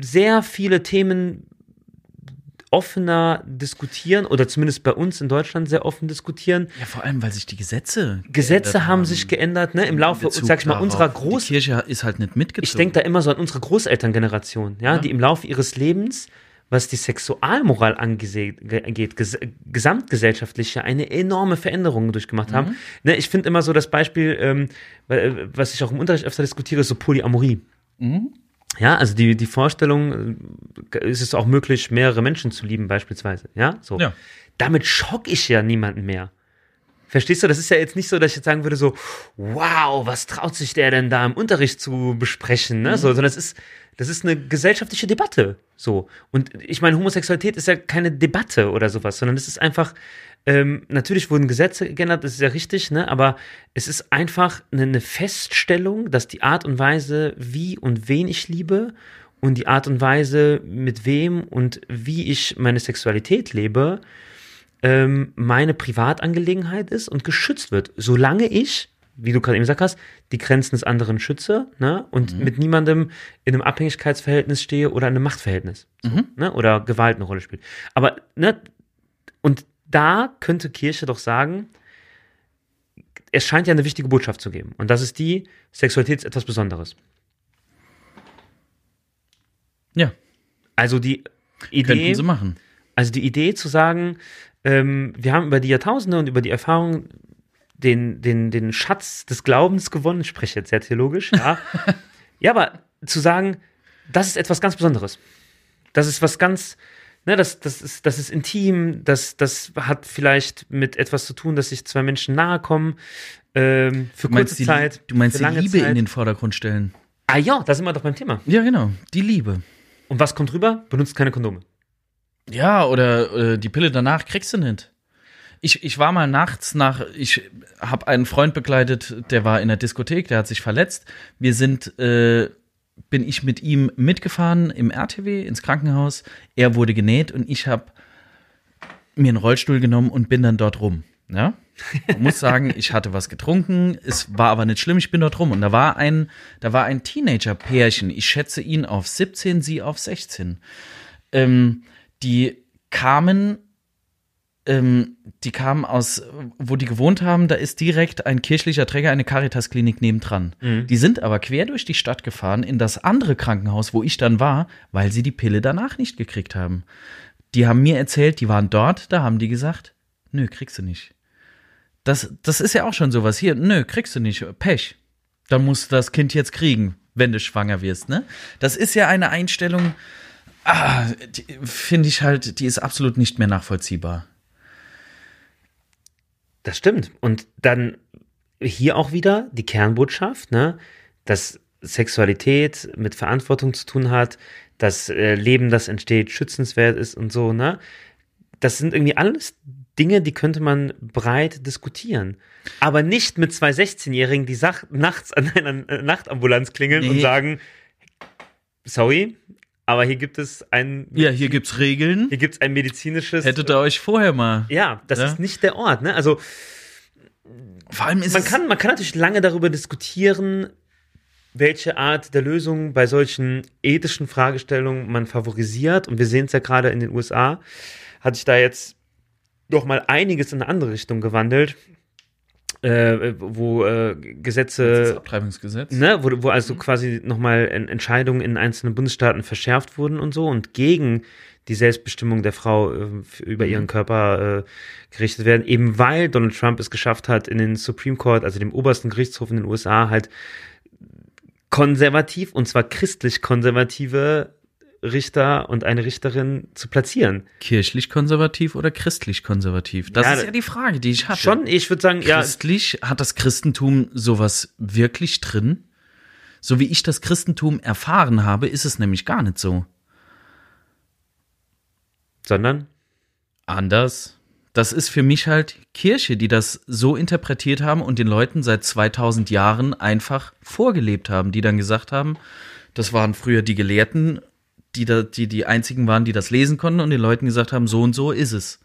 [SPEAKER 1] sehr viele Themen offener diskutieren oder zumindest bei uns in Deutschland sehr offen diskutieren.
[SPEAKER 2] Ja, vor allem, weil sich die Gesetze.
[SPEAKER 1] Gesetze haben sich geändert, ne, im Laufe,
[SPEAKER 2] Bezug
[SPEAKER 1] sag ich mal,
[SPEAKER 2] darauf.
[SPEAKER 1] unserer
[SPEAKER 2] Die
[SPEAKER 1] Groß
[SPEAKER 2] Kirche ist halt nicht mitgezogen.
[SPEAKER 1] ich denke da immer so an unsere Großelterngeneration, ja,
[SPEAKER 2] Ja.
[SPEAKER 1] die im Laufe ihres Lebens, was die Sexualmoral angeht, ges gesamtgesellschaftlich eine enorme Veränderung durchgemacht
[SPEAKER 2] Mhm.
[SPEAKER 1] haben. Ne, ich finde immer so das Beispiel, ähm, was ich auch im Unterricht öfter diskutiere, ist so Polyamorie.
[SPEAKER 2] Mhm.
[SPEAKER 1] Ja, also die, die Vorstellung, äh, ist es auch möglich, mehrere Menschen zu lieben, beispielsweise. Ja, so.
[SPEAKER 2] Ja.
[SPEAKER 1] Damit schock ich ja niemanden mehr. Verstehst du? Das ist ja jetzt nicht so, dass ich jetzt sagen würde, so, wow, was traut sich der denn da im Unterricht zu besprechen, ne? So, sondern es ist, das ist eine gesellschaftliche Debatte. So. Und ich meine, Homosexualität ist ja keine Debatte oder sowas, sondern es ist einfach, ähm, natürlich wurden Gesetze geändert, das ist ja richtig, ne? Aber es ist einfach eine, eine Feststellung, dass die Art und Weise, wie und wen ich liebe und die Art und Weise, mit wem und wie ich meine Sexualität lebe, ähm, meine Privatangelegenheit ist und geschützt wird, solange ich wie du gerade eben gesagt hast, die Grenzen des anderen schütze ne? und mit niemandem in einem Abhängigkeitsverhältnis stehe oder in einem Machtverhältnis so, ne? oder Gewalt eine Rolle spielt. Aber, ne? und da könnte Kirche doch sagen, es scheint ja eine wichtige Botschaft zu geben. Und das ist die, Sexualität ist etwas Besonderes.
[SPEAKER 2] Ja,
[SPEAKER 1] Also die Idee.
[SPEAKER 2] könnten sie machen.
[SPEAKER 1] Also die Idee zu sagen, ähm, wir haben über die Jahrtausende und über die Erfahrung den, den, den Schatz des Glaubens gewonnen, ich spreche jetzt sehr theologisch, ja. ja, aber zu sagen, das ist etwas ganz Besonderes. Das ist was ganz, ne, das, das, ist, das ist intim, das, das hat vielleicht mit etwas zu tun, dass sich zwei Menschen nahe kommen, ähm, für
[SPEAKER 2] Du meinst,
[SPEAKER 1] kurze
[SPEAKER 2] die,
[SPEAKER 1] Zeit.
[SPEAKER 2] du meinst die Liebe
[SPEAKER 1] Zeit.
[SPEAKER 2] in den Vordergrund stellen.
[SPEAKER 1] Ah ja, da sind wir doch beim Thema.
[SPEAKER 2] Ja, genau, die Liebe.
[SPEAKER 1] Und was kommt rüber? Benutzt keine Kondome.
[SPEAKER 2] Ja, oder äh, die Pille danach kriegst du nicht. Ich, ich war mal nachts nach, ich habe einen Freund begleitet, der war in der Diskothek, der hat sich verletzt. Wir sind, äh, bin ich mit ihm mitgefahren im RTW ins Krankenhaus. Er wurde genäht und ich habe mir einen Rollstuhl genommen und bin dann dort rum. Ja? Man muss sagen, ich hatte was getrunken, es war aber nicht schlimm, ich bin dort rum. Und da war ein, da war ein Teenager-Pärchen, ich schätze ihn auf 17, sie auf 16. Ähm, die kamen, ähm, die kamen aus, wo die gewohnt haben, da ist direkt ein kirchlicher Träger, eine Caritas-Klinik nebendran. Die sind aber quer durch die Stadt gefahren in das andere Krankenhaus, wo ich dann war, weil sie die Pille danach nicht gekriegt haben. Die haben mir erzählt, die waren dort, da haben die gesagt, nö, kriegst du nicht. Das, das ist ja auch schon sowas. Hier, nö, kriegst du nicht. Pech. Dann musst du das Kind jetzt kriegen, wenn du schwanger wirst, ne? Das ist ja eine Einstellung, ah, finde ich halt, die ist absolut nicht mehr nachvollziehbar.
[SPEAKER 1] Das stimmt. Und dann hier auch wieder die Kernbotschaft, ne, dass Sexualität mit Verantwortung zu tun hat, dass äh, Leben, das entsteht, schützenswert ist und so, ne? Das sind irgendwie alles Dinge, die könnte man breit diskutieren. Aber nicht mit zwei 16-Jährigen, die nachts an einer äh, Nachtambulanz klingeln und
[SPEAKER 2] Nee.
[SPEAKER 1] sagen, sorry, aber hier gibt es ein,
[SPEAKER 2] Ja, hier gibt's Regeln.
[SPEAKER 1] hier gibt es ein medizinisches.
[SPEAKER 2] Hättet ihr euch vorher mal.
[SPEAKER 1] ja, das
[SPEAKER 2] Ja.
[SPEAKER 1] ist nicht der Ort, ne? Also,
[SPEAKER 2] Vor allem ist
[SPEAKER 1] man
[SPEAKER 2] es,
[SPEAKER 1] kann, man kann natürlich lange darüber diskutieren, welche Art der Lösung bei solchen ethischen Fragestellungen man favorisiert. Und wir sehen es ja gerade in den USA, hat sich da jetzt doch mal einiges in eine andere Richtung gewandelt, äh, wo äh, Gesetze,
[SPEAKER 2] Abtreibungsgesetz.
[SPEAKER 1] ne, wo, wo also quasi nochmal en Entscheidungen in einzelnen Bundesstaaten verschärft wurden und so und gegen die Selbstbestimmung der Frau äh, über ihren Körper äh, gerichtet werden, eben weil Donald Trump es geschafft hat, in den Supreme Court, also dem obersten Gerichtshof in den USA, halt konservativ, und zwar christlich konservative Richter und eine Richterin zu platzieren.
[SPEAKER 2] Kirchlich konservativ oder christlich konservativ? Das
[SPEAKER 1] Ja,
[SPEAKER 2] ist ja die Frage, die ich hatte.
[SPEAKER 1] Schon, ich würde sagen, ja,
[SPEAKER 2] Christlich, hat das Christentum sowas wirklich drin? So wie ich das Christentum erfahren habe, ist es nämlich gar nicht so.
[SPEAKER 1] sondern
[SPEAKER 2] Anders. Das ist für mich halt Kirche, die das so interpretiert haben und den Leuten seit 2000 Jahren einfach vorgelebt haben, die dann gesagt haben, das waren früher die Gelehrten, die, da, die die einzigen waren, die das lesen konnten und den Leuten gesagt haben, so und so ist es.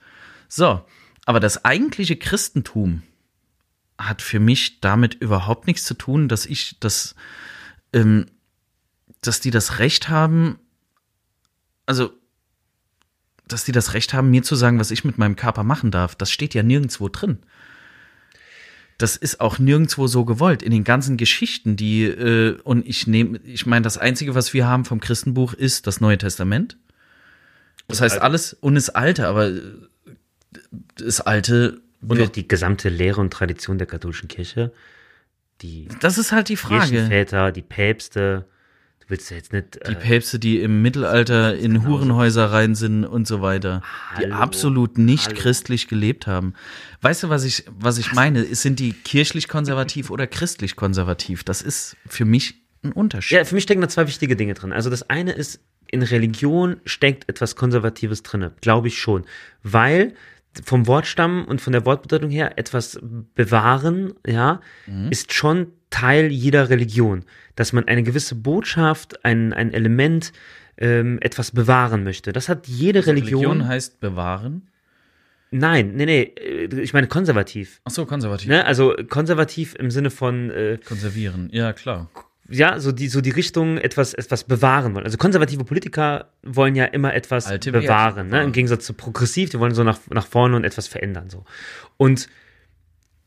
[SPEAKER 2] So, aber das eigentliche Christentum hat für mich damit überhaupt nichts zu tun, dass ich das, ähm, dass die das Recht haben, also dass die das Recht haben, mir zu sagen, was ich mit meinem Körper machen darf. Das steht ja nirgendwo drin. Das ist auch nirgendwo so gewollt. In den ganzen Geschichten, die, äh, und ich nehme, ich meine, das Einzige, was wir haben vom Christenbuch, ist das Neue Testament. Das heißt, alles und das Alte, aber äh, das Alte
[SPEAKER 1] und auch die gesamte Lehre und Tradition der katholischen Kirche, die
[SPEAKER 2] das ist halt die Frage.
[SPEAKER 1] Kirchenväter, die Päpste, willst ja jetzt nicht
[SPEAKER 2] Die
[SPEAKER 1] äh,
[SPEAKER 2] Päpste, die im Mittelalter in
[SPEAKER 1] genauso.
[SPEAKER 2] Hurenhäuser rein sind und so weiter, die
[SPEAKER 1] Hallo,
[SPEAKER 2] absolut nicht
[SPEAKER 1] hallo.
[SPEAKER 2] christlich gelebt haben. Weißt du, was ich, was ich meine? Sind die kirchlich konservativ oder christlich konservativ? Das ist für mich ein Unterschied.
[SPEAKER 1] Ja, für mich stecken da zwei wichtige Dinge drin. Also das eine ist, in Religion steckt etwas Konservatives drin, glaube ich schon. Weil vom Wortstamm und von der Wortbedeutung her etwas bewahren, ja, ist schon Teil jeder Religion. Dass man eine gewisse Botschaft, ein, ein Element, ähm, etwas bewahren möchte. Das hat jede Religion.
[SPEAKER 2] Religion heißt bewahren.
[SPEAKER 1] Nein, nee, nee, äh, ich meine konservativ.
[SPEAKER 2] Ach so, konservativ.
[SPEAKER 1] Ne? Also konservativ im Sinne von, äh,
[SPEAKER 2] Konservieren, ja, klar.
[SPEAKER 1] Ja, so die, so die Richtung etwas, etwas bewahren wollen. Also konservative Politiker wollen ja immer etwas
[SPEAKER 2] Alte
[SPEAKER 1] bewahren, ne?
[SPEAKER 2] bewahren.
[SPEAKER 1] im Gegensatz zu progressiv, die wollen so nach, nach vorne und etwas verändern. So. Und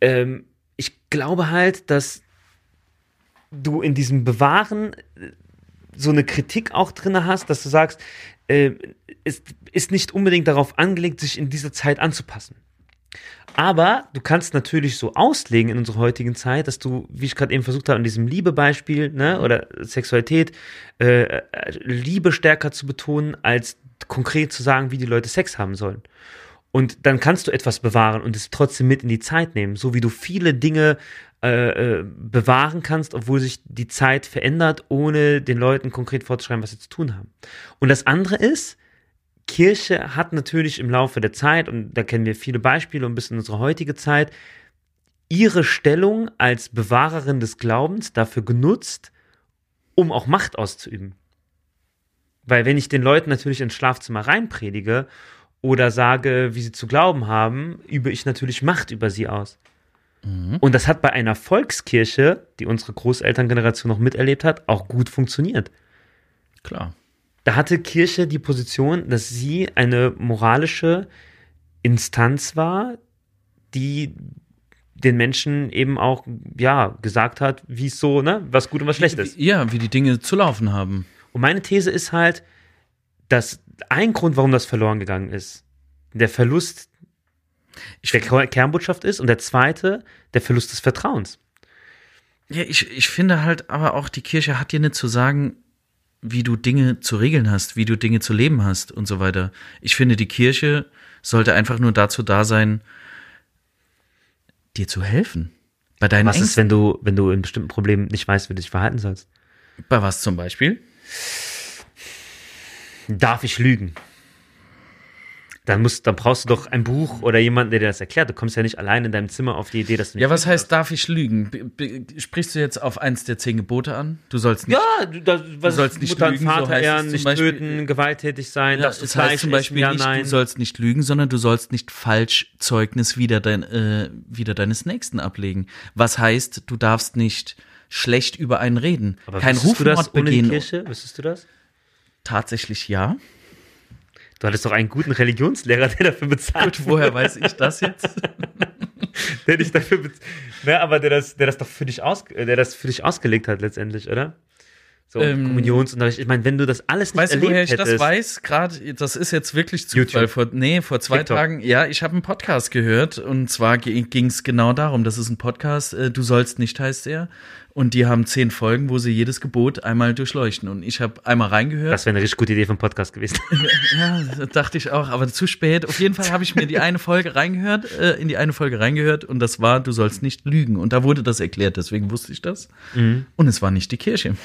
[SPEAKER 1] ähm, ich glaube halt, dass du in diesem Bewahren äh, so eine Kritik auch drin hast, dass du sagst, äh, es ist nicht unbedingt darauf angelegt, sich in dieser Zeit anzupassen. Aber du kannst natürlich so auslegen in unserer heutigen Zeit, dass du, wie ich gerade eben versucht habe, an diesem Liebebeispiel ne, oder Sexualität, äh, Liebe stärker zu betonen, als konkret zu sagen, wie die Leute Sex haben sollen. Und dann kannst du etwas bewahren und es trotzdem mit in die Zeit nehmen, so wie du viele Dinge äh, äh, bewahren kannst, obwohl sich die Zeit verändert, ohne den Leuten konkret vorzuschreiben, was sie zu tun haben. Und das andere ist, Kirche hat natürlich im Laufe der Zeit, und da kennen wir viele Beispiele und bis in unsere heutige Zeit, ihre Stellung als Bewahrerin des Glaubens dafür genutzt, um auch Macht auszuüben. Weil wenn ich den Leuten natürlich ins Schlafzimmer reinpredige oder sage, wie sie zu glauben haben, übe ich natürlich Macht über sie aus. Und das hat bei einer Volkskirche, die unsere Großelterngeneration noch miterlebt hat, auch gut funktioniert
[SPEAKER 2] Klar.
[SPEAKER 1] Da hatte Kirche die Position, dass sie eine moralische Instanz war, die den Menschen eben auch, ja, gesagt hat, wie es so, ne, was gut und was schlecht ist.
[SPEAKER 2] Ja, wie die Dinge zu laufen haben.
[SPEAKER 1] Und meine These ist halt, dass ein Grund, warum das verloren gegangen ist, der Verlust der Ker- Kernbotschaft ist und der zweite, der Verlust des Vertrauens.
[SPEAKER 2] Ja, ich, ich finde halt aber auch, die Kirche hat dir nicht zu sagen, wie du Dinge zu regeln hast, wie du Dinge zu leben hast und so weiter. Ich finde, die Kirche sollte einfach nur dazu da sein, dir zu helfen. Bei deinen
[SPEAKER 1] Was ist,
[SPEAKER 2] Ängsten.
[SPEAKER 1] wenn du, wenn du in bestimmten Problemen nicht weißt, wie du dich verhalten sollst?
[SPEAKER 2] Bei was zum Beispiel?
[SPEAKER 1] Darf ich lügen? Dann, musst, dann brauchst du doch ein Buch oder jemanden, der dir das erklärt. Du kommst ja nicht allein in deinem Zimmer auf die Idee, dass du nicht
[SPEAKER 2] Ja, was heißt, darf ich lügen? B sprichst du jetzt auf eins der zehn Gebote an? Du sollst nicht.
[SPEAKER 1] Ja, du, das, was
[SPEAKER 2] sollst nicht
[SPEAKER 1] Mutter
[SPEAKER 2] lügen, so
[SPEAKER 1] Vater
[SPEAKER 2] es
[SPEAKER 1] ehren, nicht
[SPEAKER 2] Beispiel-
[SPEAKER 1] töten, gewalttätig sein,
[SPEAKER 2] Ja,
[SPEAKER 1] du
[SPEAKER 2] das heißt zum Beispiel
[SPEAKER 1] ja,
[SPEAKER 2] nicht,
[SPEAKER 1] nein.
[SPEAKER 2] du sollst nicht lügen, sondern du sollst nicht falsch Zeugnis wider, dein, äh, wider deines Nächsten ablegen. Was heißt, du darfst nicht schlecht über einen reden,
[SPEAKER 1] Aber
[SPEAKER 2] kein
[SPEAKER 1] wüsstest du das
[SPEAKER 2] Rufmord begehen.
[SPEAKER 1] Kirche? Wüsstest du das?
[SPEAKER 2] Tatsächlich ja.
[SPEAKER 1] Du hattest doch einen guten Religionslehrer, der dafür bezahlt
[SPEAKER 2] Gut, woher weiß ich das jetzt?
[SPEAKER 1] der dich dafür bez ne, aber der das, der das doch für dich aus, der das für dich ausgelegt hat letztendlich, oder? So
[SPEAKER 2] Ähm,
[SPEAKER 1] Kommunionsunterricht. Ich meine, wenn du das alles nicht
[SPEAKER 2] Weißt du,
[SPEAKER 1] erlebt
[SPEAKER 2] woher ich
[SPEAKER 1] hättest,
[SPEAKER 2] das weiß? Gerade, das ist jetzt wirklich Zufall.
[SPEAKER 1] YouTube.
[SPEAKER 2] Vor, nee, vor zwei
[SPEAKER 1] TikTok.
[SPEAKER 2] Tagen, ja, ich habe einen Podcast gehört und zwar ging es genau darum. Das ist ein Podcast, äh, Du sollst nicht heißt er. Und die haben zehn Folgen, wo sie jedes Gebot einmal durchleuchten. Und ich habe einmal reingehört.
[SPEAKER 1] das wäre eine richtig gute Idee vom Podcast gewesen.
[SPEAKER 2] Ja, dachte ich auch, aber zu spät. Auf jeden Fall habe ich mir die eine Folge reingehört, äh, in die eine Folge reingehört und das war, du sollst nicht lügen. Und da wurde das erklärt, deswegen wusste ich das. Und es war nicht die Kirche.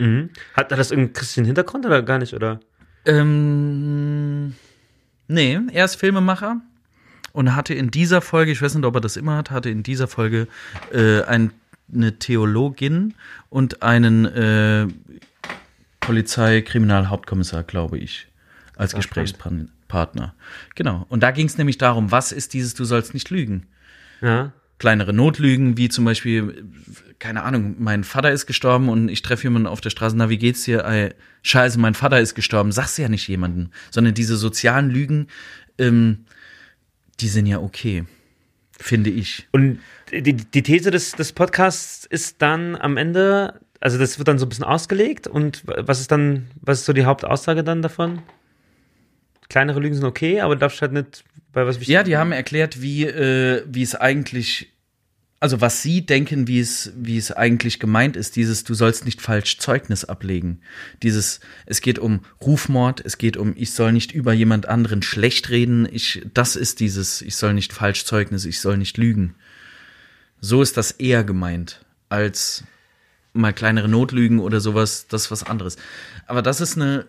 [SPEAKER 1] Mhm. Hat, hat das irgendeinen christlichen Hintergrund oder gar nicht, oder?
[SPEAKER 2] Ähm, nee, er ist Filmemacher und hatte in dieser Folge, ich weiß nicht, ob er das immer hat, hatte in dieser Folge äh, ein, eine Theologin und einen äh, Polizeikriminalhauptkommissar, glaube ich, als Gesprächspartner. Genau. Und da ging es nämlich darum, was ist dieses Du sollst nicht lügen?
[SPEAKER 1] Ja.
[SPEAKER 2] Kleinere Notlügen, wie zum Beispiel, keine Ahnung, mein Vater ist gestorben und ich treffe jemanden auf der Straße, na, wie geht's dir? Ey, scheiße, mein Vater ist gestorben. Sagst du ja nicht jemandem, sondern diese sozialen Lügen, ähm, die sind ja okay, finde ich.
[SPEAKER 1] Und die, die These des, des Podcasts ist dann am Ende, also das wird dann so ein bisschen ausgelegt und was ist dann, was ist so die Hauptaussage dann davon? Kleinere Lügen sind okay, aber darfst halt nicht bei was
[SPEAKER 2] Ja, die haben erklärt, wie, äh, wie es eigentlich, also was sie denken, wie es, wie es eigentlich gemeint ist, dieses, du sollst nicht falsch Zeugnis ablegen. Dieses, es geht um Rufmord, es geht um, ich soll nicht über jemand anderen schlecht reden, ich, das ist dieses, ich soll nicht falsch Zeugnis, ich soll nicht lügen. So ist das eher gemeint, als mal kleinere Notlügen oder sowas, das ist was anderes. Aber das ist eine,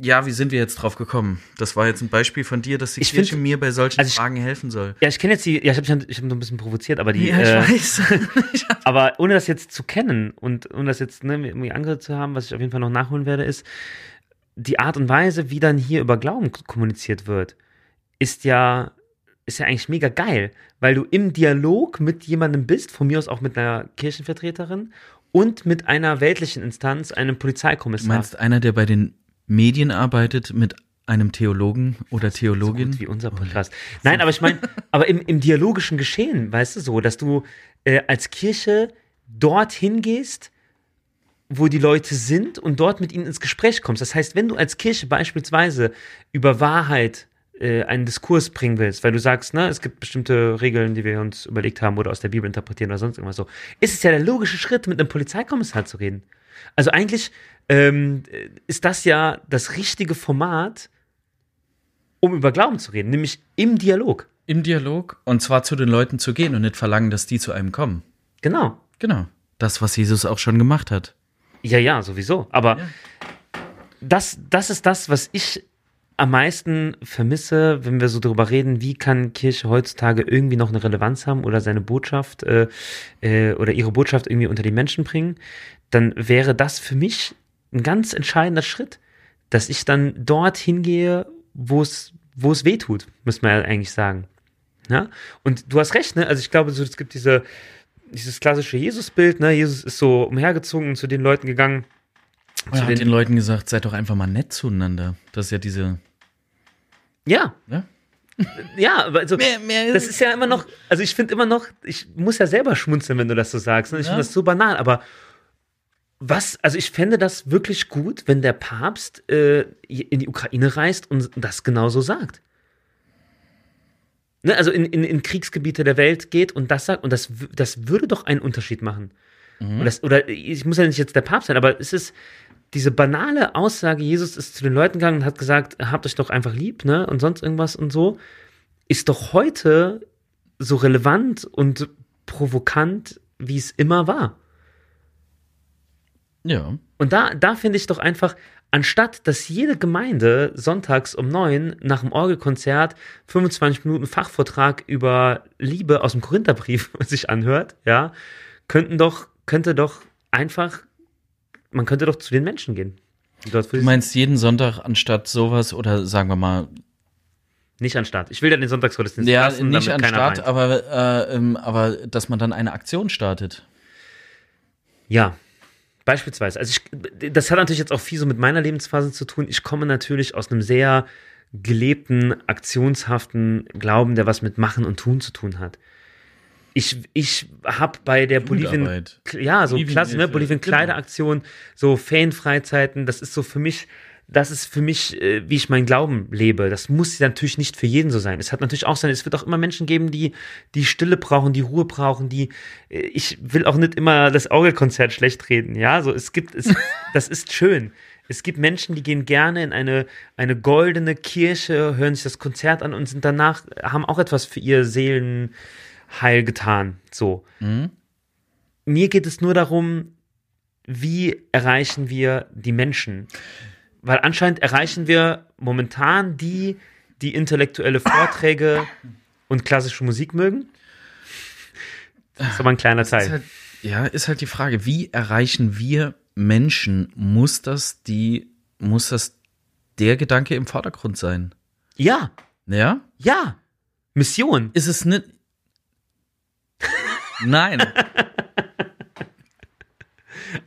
[SPEAKER 2] ja, wie sind wir jetzt drauf gekommen? Das war jetzt ein Beispiel von dir, dass die
[SPEAKER 1] Ich
[SPEAKER 2] Kirche
[SPEAKER 1] find-
[SPEAKER 2] mir bei solchen
[SPEAKER 1] also ich-
[SPEAKER 2] Fragen helfen soll.
[SPEAKER 1] Ja, ich kenne jetzt die, ja, ich habe ich hab so ein bisschen provoziert, aber die,
[SPEAKER 2] Ja, ich
[SPEAKER 1] äh,
[SPEAKER 2] weiß.
[SPEAKER 1] Aber ohne das jetzt zu kennen und ohne das jetzt ne, irgendwie angehört zu haben, was ich auf jeden Fall noch nachholen werde, ist die Art und Weise, wie dann hier über Glauben kommuniziert wird, ist ja, ist ja eigentlich mega geil, weil du im Dialog mit jemandem bist, von mir aus auch mit einer Kirchenvertreterin und mit einer weltlichen Instanz, einem
[SPEAKER 2] Du
[SPEAKER 1] Polizeikommissar.
[SPEAKER 2] meinst einer, der bei den Medien arbeitet mit einem Theologen oder
[SPEAKER 1] so
[SPEAKER 2] Theologin?
[SPEAKER 1] gut wie unser Podcast. Nein, aber ich meine, aber im, im dialogischen Geschehen, weißt du so, dass du äh, als Kirche dorthin gehst, wo die Leute sind und dort mit ihnen ins Gespräch kommst. Das heißt, wenn du als Kirche beispielsweise über Wahrheit äh, einen Diskurs bringen willst, weil du sagst, ne, es gibt bestimmte Regeln, die wir uns überlegt haben oder aus der Bibel interpretieren oder sonst irgendwas so, ist es ja der logische Schritt, mit einem Polizeikommissar zu reden. Also eigentlich ähm, ist das ja das richtige Format, um über Glauben zu reden, nämlich im Dialog.
[SPEAKER 2] Im Dialog und zwar zu den Leuten zu gehen und nicht verlangen, dass die zu einem kommen.
[SPEAKER 1] Genau.
[SPEAKER 2] Genau. Das, was Jesus auch schon gemacht hat.
[SPEAKER 1] Ja, ja, sowieso. Aber
[SPEAKER 2] Ja.
[SPEAKER 1] das, das ist das, was ich am meisten vermisse, wenn wir so darüber reden, wie kann Kirche heutzutage irgendwie noch eine Relevanz haben oder seine Botschaft äh, äh, oder ihre Botschaft irgendwie unter die Menschen bringen, dann wäre das für mich ein ganz entscheidender Schritt, dass ich dann dorthin gehe, wo es wo es weh tut, muss man ja eigentlich sagen. Ja? Und du hast recht, ne? Also ich glaube, so, es gibt diese, dieses klassische Jesus-Bild, ne? Jesus ist so umhergezogen und zu den Leuten gegangen.
[SPEAKER 2] Er
[SPEAKER 1] zu
[SPEAKER 2] hat
[SPEAKER 1] den,
[SPEAKER 2] den Leuten gesagt, seid doch einfach mal nett zueinander. Das ist ja diese.
[SPEAKER 1] ja,
[SPEAKER 2] Ja?
[SPEAKER 1] ja, aber also,
[SPEAKER 2] Mehr- mehr-
[SPEAKER 1] das ist ja immer noch, also ich finde immer noch, ich muss ja selber schmunzeln, wenn du das so sagst. Ne? Ich
[SPEAKER 2] Ja.
[SPEAKER 1] finde das so banal, aber was, also ich fände das wirklich gut, wenn der Papst äh, in die Ukraine reist und das genauso sagt. Ne? Also in, in, in Kriegsgebiete der Welt geht und das sagt, und das, das würde doch einen Unterschied machen. Und das, oder ich muss ja nicht jetzt der Papst sein, aber es ist diese banale Aussage, Jesus ist zu den Leuten gegangen und hat gesagt, habt euch doch einfach lieb, ne? Und sonst irgendwas und so, ist doch heute so relevant und provokant, wie es immer war.
[SPEAKER 2] Ja.
[SPEAKER 1] Und da, da finde ich doch einfach, anstatt dass jede Gemeinde sonntags um neun nach dem Orgelkonzert 25 Minuten Fachvortrag über Liebe aus dem Korintherbrief sich anhört, ja, könnten doch, könnte doch einfach, man könnte doch zu den Menschen gehen. Dort,
[SPEAKER 2] Du meinst jeden Sonntag anstatt sowas oder sagen wir mal,
[SPEAKER 1] nicht anstatt. Ich will dann den Sonntagsgottesdienst
[SPEAKER 2] ja,
[SPEAKER 1] lassen,
[SPEAKER 2] nicht anstatt, aber, äh, ähm, aber dass man dann eine Aktion startet.
[SPEAKER 1] Ja, beispielsweise. Also ich, das hat natürlich jetzt auch viel so mit meiner Lebensphase zu tun. Ich komme natürlich aus einem sehr gelebten, aktionshaften Glauben, der was mit Machen und Tun zu tun hat. Ich, ich habe bei der Bolivien, ja, so klasse, ne, Bolivien. Kleideraktion, so Fanfreizeiten, das ist so für mich, das ist für mich, äh, wie ich meinen Glauben lebe. Das muss natürlich nicht für jeden so sein. Es hat natürlich auch sein, es wird auch immer Menschen geben, die die Stille brauchen, die Ruhe brauchen, die äh, ich will auch nicht immer das Orgelkonzert schlecht reden, ja, so es gibt es das ist schön. Es gibt Menschen, die gehen gerne in eine, eine goldene Kirche, hören sich das Konzert an und sind danach, haben auch etwas für ihr Seelenheil getan. So. Mir geht es nur darum, wie erreichen wir die Menschen? Weil anscheinend erreichen wir momentan die, die intellektuelle Vorträge und klassische Musik mögen. Das ist aber ein kleiner
[SPEAKER 2] Ist
[SPEAKER 1] Teil.
[SPEAKER 2] halt, ja, ist halt die Frage, wie erreichen wir Menschen? Muss das die, muss das der Gedanke im Vordergrund sein?
[SPEAKER 1] Ja,
[SPEAKER 2] Ja?
[SPEAKER 1] ja. Mission.
[SPEAKER 2] Ist es nicht. Nein.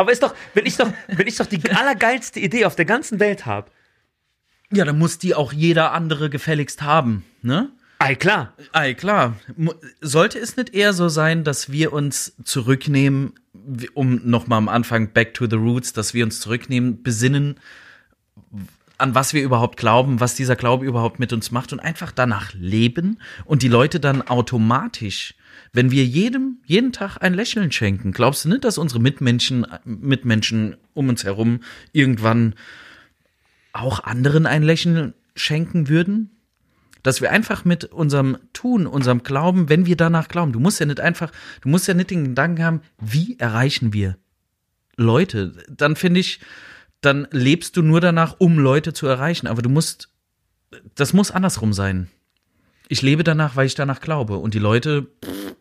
[SPEAKER 1] Aber ist doch, wenn ich doch, wenn ich doch die allergeilste Idee auf der ganzen Welt habe.
[SPEAKER 2] Ja, dann muss die auch jeder andere gefälligst haben, ne?
[SPEAKER 1] Ey, klar.
[SPEAKER 2] Ei, klar. Sollte es nicht eher so sein, dass wir uns zurücknehmen, um nochmal am Anfang back to the roots, dass wir uns zurücknehmen, besinnen, an was wir überhaupt glauben, was dieser Glaube überhaupt mit uns macht und einfach danach leben und die Leute dann automatisch, wenn wir jedem jeden Tag ein Lächeln schenken, glaubst du nicht, dass unsere Mitmenschen, Mitmenschen um uns herum irgendwann auch anderen ein Lächeln schenken würden? dass wir einfach mit unserem Tun, unserem Glauben, wenn wir danach glauben, du musst ja nicht einfach, du musst ja nicht den Gedanken haben, wie erreichen wir Leute? Dann finde ich, dann lebst du nur danach, um Leute zu erreichen. Aber du musst, das muss andersrum sein. Ich lebe danach, weil ich danach glaube. Und die Leute pff,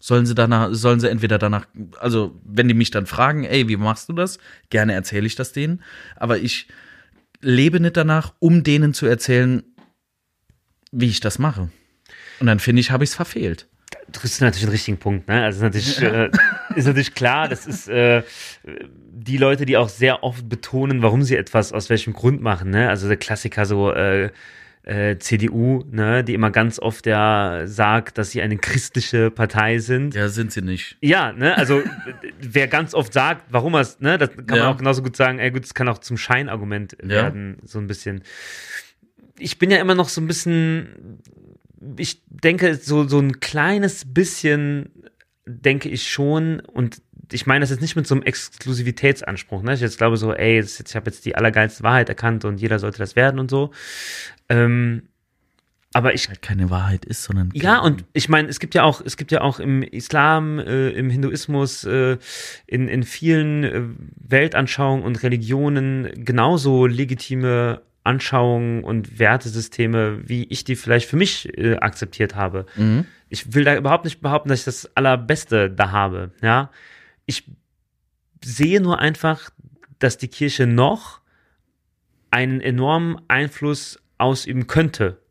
[SPEAKER 2] sollen sie danach, sollen sie entweder danach, also wenn die mich dann fragen, ey, wie machst du das? Gerne erzähle ich das denen. Aber ich lebe nicht danach, um denen zu erzählen, wie ich das mache. Und dann finde ich, habe ich es verfehlt.
[SPEAKER 1] Triffst du natürlich den richtigen Punkt, ne? Also natürlich, äh, ist natürlich klar, das ist äh, die Leute, die auch sehr oft betonen, warum sie etwas aus welchem Grund machen, ne? Also der Klassiker so, äh, äh, CDU, ne, die immer ganz oft ja sagt, dass sie eine christliche Partei sind.
[SPEAKER 2] Ja, sind sie nicht.
[SPEAKER 1] Ja, ne, also wer ganz oft sagt, warum er es, ne, das kann
[SPEAKER 2] Ja.
[SPEAKER 1] man auch genauso gut sagen, ey gut, es kann auch zum Scheinargument werden, so ein bisschen. Ich bin ja immer noch so ein bisschen, ich denke, so, so ein kleines bisschen denke ich schon und ich meine das jetzt nicht mit so einem Exklusivitätsanspruch, ne? Ich jetzt glaube so, ey, jetzt, ich habe jetzt die allergeilste Wahrheit erkannt und jeder sollte das werden und so. Ähm, aber ich
[SPEAKER 2] Halt keine Wahrheit ist, sondern.
[SPEAKER 1] ja, und ich meine, es gibt ja auch, es gibt ja auch im Islam, äh, im Hinduismus, äh, in, in vielen äh, Weltanschauungen und Religionen genauso legitime Anschauungen und Wertesysteme, wie ich die vielleicht für mich äh, akzeptiert habe.
[SPEAKER 2] Mhm.
[SPEAKER 1] Ich will da überhaupt nicht behaupten, dass ich das Allerbeste da habe. Ja, ich sehe nur einfach, dass die Kirche noch einen enormen Einfluss ausüben könnte.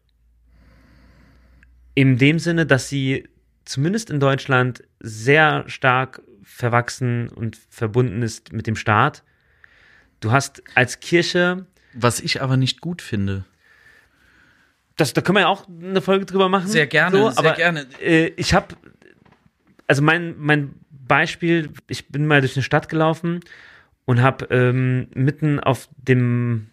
[SPEAKER 1] In dem Sinne, dass sie zumindest in Deutschland sehr stark verwachsen und verbunden ist mit dem Staat. Du hast als Kirche,
[SPEAKER 2] Was ich aber nicht gut finde.
[SPEAKER 1] das, da können wir ja auch eine Folge drüber machen.
[SPEAKER 2] Sehr gerne,
[SPEAKER 1] so,
[SPEAKER 2] sehr
[SPEAKER 1] aber,
[SPEAKER 2] gerne.
[SPEAKER 1] Äh, ich habe, also mein, mein Beispiel, ich bin mal durch eine Stadt gelaufen und habe ähm, mitten auf dem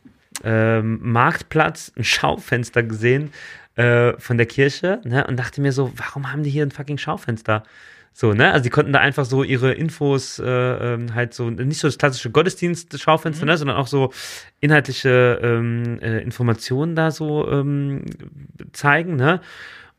[SPEAKER 1] ähm, Marktplatz ein Schaufenster gesehen äh, von der Kirche ne, und dachte mir so, warum haben die hier ein fucking Schaufenster? So, ne? Also die konnten da einfach so ihre Infos äh, ähm, halt so, nicht so das klassische Gottesdienst-Schaufenster, ne, sondern auch so inhaltliche ähm, äh, Informationen da so ähm, zeigen, ne?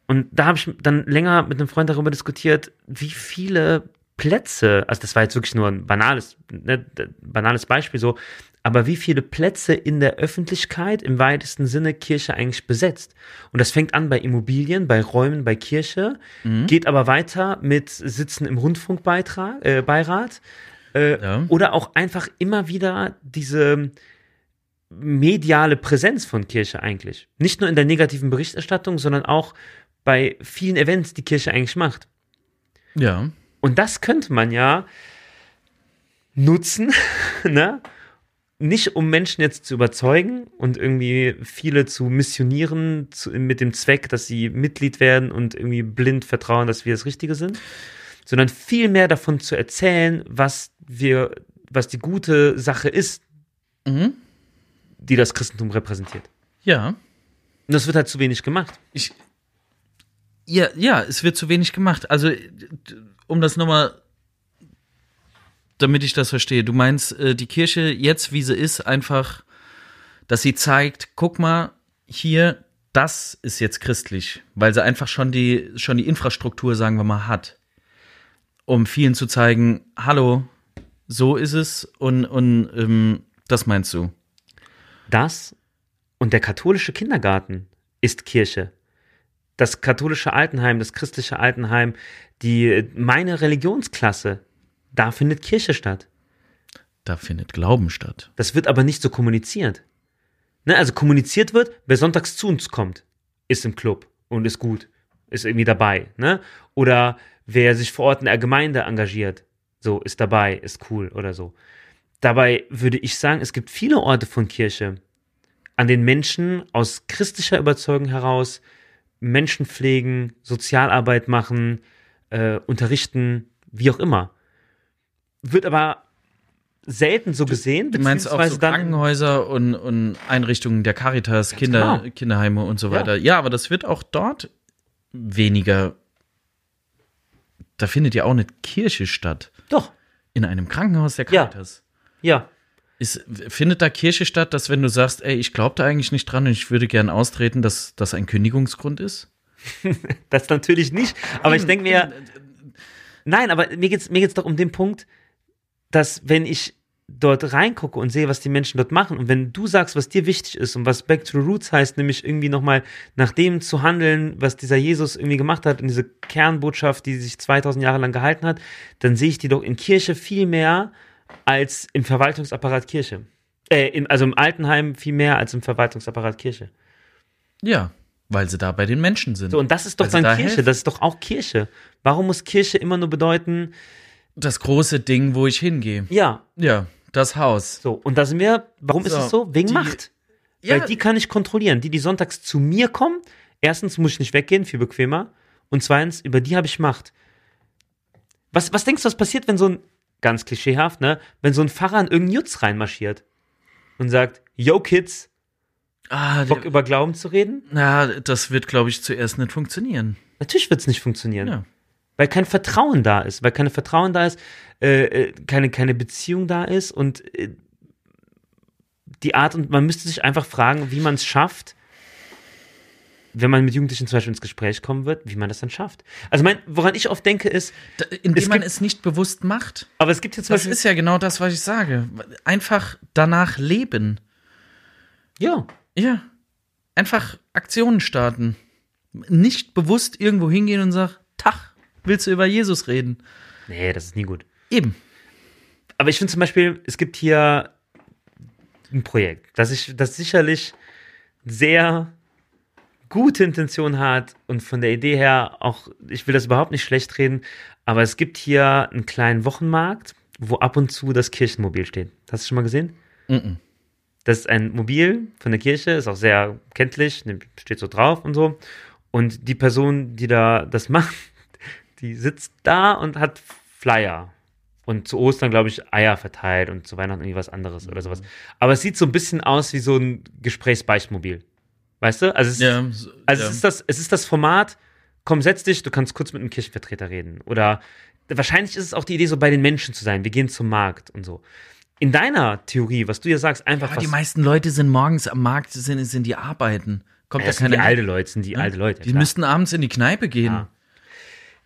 [SPEAKER 1] Und da habe ich dann länger mit einem Freund darüber diskutiert, wie viele Plätze, also das war jetzt wirklich nur ein banales, ne, banales Beispiel so, aber wie viele Plätze in der Öffentlichkeit im weitesten Sinne Kirche eigentlich besetzt. Und das fängt an bei Immobilien, bei Räumen, bei Kirche, geht aber weiter mit Sitzen im Rundfunkbeitrag, äh, Beirat, äh,
[SPEAKER 2] Ja.
[SPEAKER 1] oder auch einfach immer wieder diese mediale Präsenz von Kirche eigentlich. Nicht nur in der negativen Berichterstattung, sondern auch bei vielen Events, die Kirche eigentlich macht.
[SPEAKER 2] Ja.
[SPEAKER 1] Und das könnte man ja nutzen, ne? Nicht um Menschen jetzt zu überzeugen und irgendwie viele zu missionieren zu, mit dem Zweck, dass sie Mitglied werden und irgendwie blind vertrauen, dass wir das Richtige sind, sondern viel mehr davon zu erzählen, was wir, was die gute Sache ist,
[SPEAKER 2] Mhm.
[SPEAKER 1] die das Christentum repräsentiert.
[SPEAKER 2] Ja.
[SPEAKER 1] Und das wird halt zu wenig gemacht.
[SPEAKER 2] Ich. Ja, ja, es wird zu wenig gemacht. Also, um das nochmal, damit ich das verstehe. Du meinst, äh, die Kirche jetzt, wie sie ist, einfach, dass sie zeigt, guck mal, hier, das ist jetzt christlich, weil sie einfach schon die, schon die Infrastruktur, sagen wir mal, hat. Um vielen zu zeigen, hallo, so ist es und, und ähm, das meinst du.
[SPEAKER 1] Das und der katholische Kindergarten ist Kirche. Das katholische Altenheim, das christliche Altenheim, die, meine Religionsklasse, da findet Kirche statt.
[SPEAKER 2] Da findet Glauben statt.
[SPEAKER 1] Das wird aber nicht so kommuniziert. Ne, also kommuniziert wird, wer sonntags zu uns kommt, ist im Club und ist gut, ist irgendwie dabei. Ne? Oder wer sich vor Ort in der Gemeinde engagiert, so ist dabei, ist cool oder so. Dabei würde ich sagen, es gibt viele Orte von Kirche, an denen Menschen aus christlicher Überzeugung heraus Menschen pflegen, Sozialarbeit machen, äh, unterrichten, wie auch immer. Wird aber selten so gesehen,
[SPEAKER 2] Du meinst auch so Krankenhäuser und, und Einrichtungen der Caritas, Kinder,
[SPEAKER 1] genau.
[SPEAKER 2] Kinderheime und so
[SPEAKER 1] Ja.
[SPEAKER 2] weiter. Ja. aber das wird auch dort weniger. Da findet ja auch eine Kirche statt.
[SPEAKER 1] Doch,
[SPEAKER 2] In einem Krankenhaus der
[SPEAKER 1] Ja.
[SPEAKER 2] Caritas.
[SPEAKER 1] ja.
[SPEAKER 2] Ist, findet da Kirche statt, dass wenn du sagst, ey, ich glaube da eigentlich nicht dran und ich würde gern austreten, dass das ein Kündigungsgrund ist?
[SPEAKER 1] Das natürlich nicht. Aber ich denke mir, nein, aber mir geht's mir geht's doch um den Punkt, dass wenn ich dort reingucke und sehe, was die Menschen dort machen und wenn du sagst, was dir wichtig ist und was Back to the Roots heißt, nämlich irgendwie nochmal nach dem zu handeln, was dieser Jesus irgendwie gemacht hat und diese Kernbotschaft, die sich 2000 Jahre lang gehalten hat, dann sehe ich die doch in Kirche viel mehr als im Verwaltungsapparat Kirche. Äh, im, also im Altenheim viel mehr als im Verwaltungsapparat Kirche.
[SPEAKER 2] Ja. Weil sie da bei den Menschen sind.
[SPEAKER 1] So, und das ist doch dann
[SPEAKER 2] da
[SPEAKER 1] Kirche,
[SPEAKER 2] helfen.
[SPEAKER 1] das ist doch auch Kirche. Warum muss Kirche immer nur bedeuten,
[SPEAKER 2] das große Ding, wo ich hingehe.
[SPEAKER 1] ja,
[SPEAKER 2] Ja, das Haus.
[SPEAKER 1] so, und da sind wir, warum ist
[SPEAKER 2] So,
[SPEAKER 1] es so? Wegen
[SPEAKER 2] die-
[SPEAKER 1] Macht.
[SPEAKER 2] Ja.
[SPEAKER 1] Weil die kann ich kontrollieren. Die, die sonntags zu mir kommen, erstens muss ich nicht weggehen, viel bequemer. Und zweitens, über die habe ich Macht. Was, was denkst du, was passiert, wenn so ein, ganz klischeehaft, ne, wenn so ein Pfarrer in irgendeinen Jutz reinmarschiert und sagt, yo Kids,
[SPEAKER 2] Ah,
[SPEAKER 1] Bock
[SPEAKER 2] der,
[SPEAKER 1] über Glauben zu reden?
[SPEAKER 2] na, das wird, glaube ich, zuerst nicht funktionieren.
[SPEAKER 1] Natürlich wird es nicht funktionieren.
[SPEAKER 2] Ja.
[SPEAKER 1] Weil kein Vertrauen da ist, weil kein Vertrauen da ist, äh, äh, keine, keine Beziehung da ist und äh, die Art und man müsste sich einfach fragen, wie man es schafft, wenn man mit Jugendlichen zum Beispiel ins Gespräch kommen wird, wie man das dann schafft. Also mein, woran ich oft denke ist,
[SPEAKER 2] Da, indem
[SPEAKER 1] Es
[SPEAKER 2] man
[SPEAKER 1] gibt-
[SPEAKER 2] es nicht bewusst macht.
[SPEAKER 1] aber es gibt zum
[SPEAKER 2] Das ist ja genau das, was ich sage. Einfach danach leben.
[SPEAKER 1] ja,
[SPEAKER 2] Ja. Einfach Aktionen starten. Nicht bewusst irgendwo hingehen und sagen, Tag, willst du über Jesus reden?
[SPEAKER 1] nee, das ist nie gut.
[SPEAKER 2] Eben.
[SPEAKER 1] Aber ich finde zum Beispiel, es gibt hier ein Projekt, das ich, das sicherlich sehr gute Intention hat und von der Idee her auch, ich will das überhaupt nicht schlecht reden, aber es gibt hier einen kleinen Wochenmarkt, wo ab und zu das Kirchenmobil steht. Hast du schon mal gesehen?
[SPEAKER 2] Mhm.
[SPEAKER 1] Das ist ein Mobil von der Kirche, ist auch sehr kenntlich, ne, steht so drauf und so. Und die Person, die da das macht, die sitzt da und hat Flyer. Und zu Ostern, glaube ich, Eier verteilt und zu Weihnachten irgendwie was anderes oder sowas. Aber es sieht so ein bisschen aus wie so ein Gesprächsbeichtmobil. Weißt du? Also, es,
[SPEAKER 2] Ja, so-
[SPEAKER 1] also
[SPEAKER 2] ja.
[SPEAKER 1] es, ist das, es ist das Format, komm, setz dich, du kannst kurz mit einem Kirchenvertreter reden. Oder wahrscheinlich ist es auch die Idee, so bei den Menschen zu sein. Wir gehen zum Markt und so. In deiner Theorie, was du ja sagst, einfach
[SPEAKER 2] Aber die meisten Leute sind morgens am Markt, sind, sind die arbeiten. Kommt
[SPEAKER 1] Ja,
[SPEAKER 2] da
[SPEAKER 1] das sind die alte Leute, sind die alte Leute.
[SPEAKER 2] Die
[SPEAKER 1] klar.
[SPEAKER 2] müssten abends in die Kneipe gehen.
[SPEAKER 1] Ja.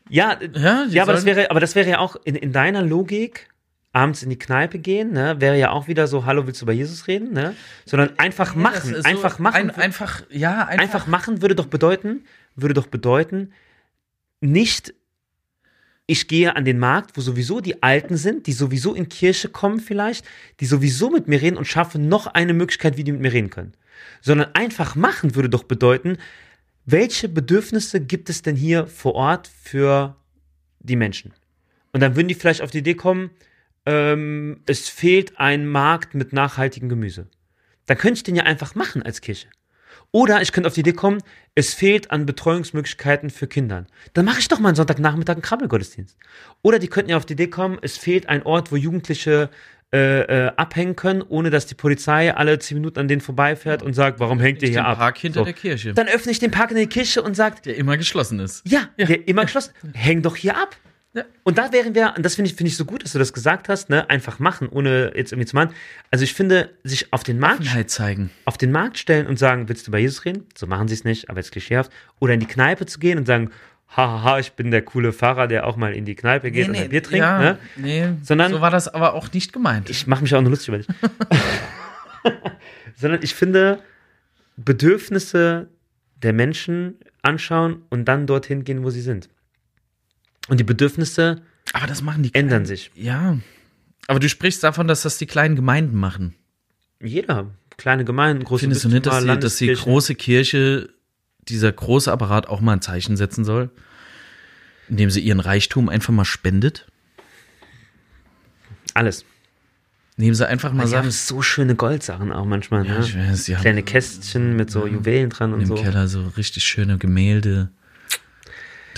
[SPEAKER 1] Ja,
[SPEAKER 2] Ja,
[SPEAKER 1] ja aber, das wäre, aber das wäre ja auch in, in deiner Logik, abends in die Kneipe gehen, ne, wäre ja auch wieder so, hallo, willst du über Jesus reden, ne? Sondern einfach
[SPEAKER 2] Ja,
[SPEAKER 1] machen,
[SPEAKER 2] ist
[SPEAKER 1] einfach
[SPEAKER 2] so,
[SPEAKER 1] machen.
[SPEAKER 2] Ein, einfach, ja, einfach.
[SPEAKER 1] einfach machen würde doch bedeuten, würde doch bedeuten, nicht ich gehe an den Markt, wo sowieso die Alten sind, die sowieso in Kirche kommen vielleicht, die sowieso mit mir reden und schaffe noch eine Möglichkeit, wie die mit mir reden können. Sondern einfach machen würde doch bedeuten, welche Bedürfnisse gibt es denn hier vor Ort für die Menschen? Und dann würden die vielleicht auf die Idee kommen, ähm, es fehlt ein Markt mit nachhaltigem Gemüse. Dann könnte ich den ja einfach machen als Kirche. Oder ich könnte auf die Idee kommen, es fehlt an Betreuungsmöglichkeiten für Kinder. Dann mache ich doch mal einen Sonntagnachmittag einen Krabbelgottesdienst. Oder die könnten ja auf die Idee kommen, es fehlt ein Ort, wo Jugendliche äh, äh, abhängen können, ohne dass die Polizei alle zehn Minuten an denen vorbeifährt und sagt, warum hängt ihr
[SPEAKER 2] den
[SPEAKER 1] hier ab?
[SPEAKER 2] Park hinter
[SPEAKER 1] So.
[SPEAKER 2] der Kirche,
[SPEAKER 1] Dann öffne ich den Park in der Kirche und sagt,
[SPEAKER 2] der immer geschlossen ist.
[SPEAKER 1] ja, der immer geschlossen, häng doch hier ab.
[SPEAKER 2] Ja.
[SPEAKER 1] Und da wären wir, und das finde ich, finde ich so gut, dass du das gesagt hast, ne, einfach machen, ohne jetzt irgendwie zu machen. Also ich finde, sich auf den Markt
[SPEAKER 2] Offenheit zeigen.
[SPEAKER 1] auf den Markt stellen und sagen, willst du über Jesus reden? So machen sie es nicht, aber jetzt klischeehaft. Oder in die Kneipe zu gehen und sagen, hahaha, ich bin der coole Fahrer, der auch mal in die Kneipe geht und ein Bier trinkt.
[SPEAKER 2] ja,
[SPEAKER 1] Ne?
[SPEAKER 2] nee,
[SPEAKER 1] Sondern-
[SPEAKER 2] so war das aber auch nicht gemeint.
[SPEAKER 1] Ich mache mich auch nur lustig über dich. Sondern ich finde, Bedürfnisse der Menschen anschauen und dann dorthin gehen, wo sie sind. Und die Bedürfnisse
[SPEAKER 2] aber das machen die
[SPEAKER 1] ändern sich.
[SPEAKER 2] Ja. Aber du sprichst davon, dass das die kleinen Gemeinden machen.
[SPEAKER 1] Jeder, kleine Gemeinden, große
[SPEAKER 2] Findest du nicht, dass
[SPEAKER 1] Bistümer,
[SPEAKER 2] die, dass die große Kirche, dieser große Apparat auch mal ein Zeichen setzen soll? Indem sie ihren Reichtum einfach mal spendet?
[SPEAKER 1] Alles.
[SPEAKER 2] Indem sie einfach mal
[SPEAKER 1] Sie haben so schöne Goldsachen auch manchmal.
[SPEAKER 2] ja,
[SPEAKER 1] ne?
[SPEAKER 2] ich weiß, sie haben
[SPEAKER 1] Kleine Kästchen mit so Juwelen dran und
[SPEAKER 2] im
[SPEAKER 1] so.
[SPEAKER 2] Keller so richtig schöne Gemälde.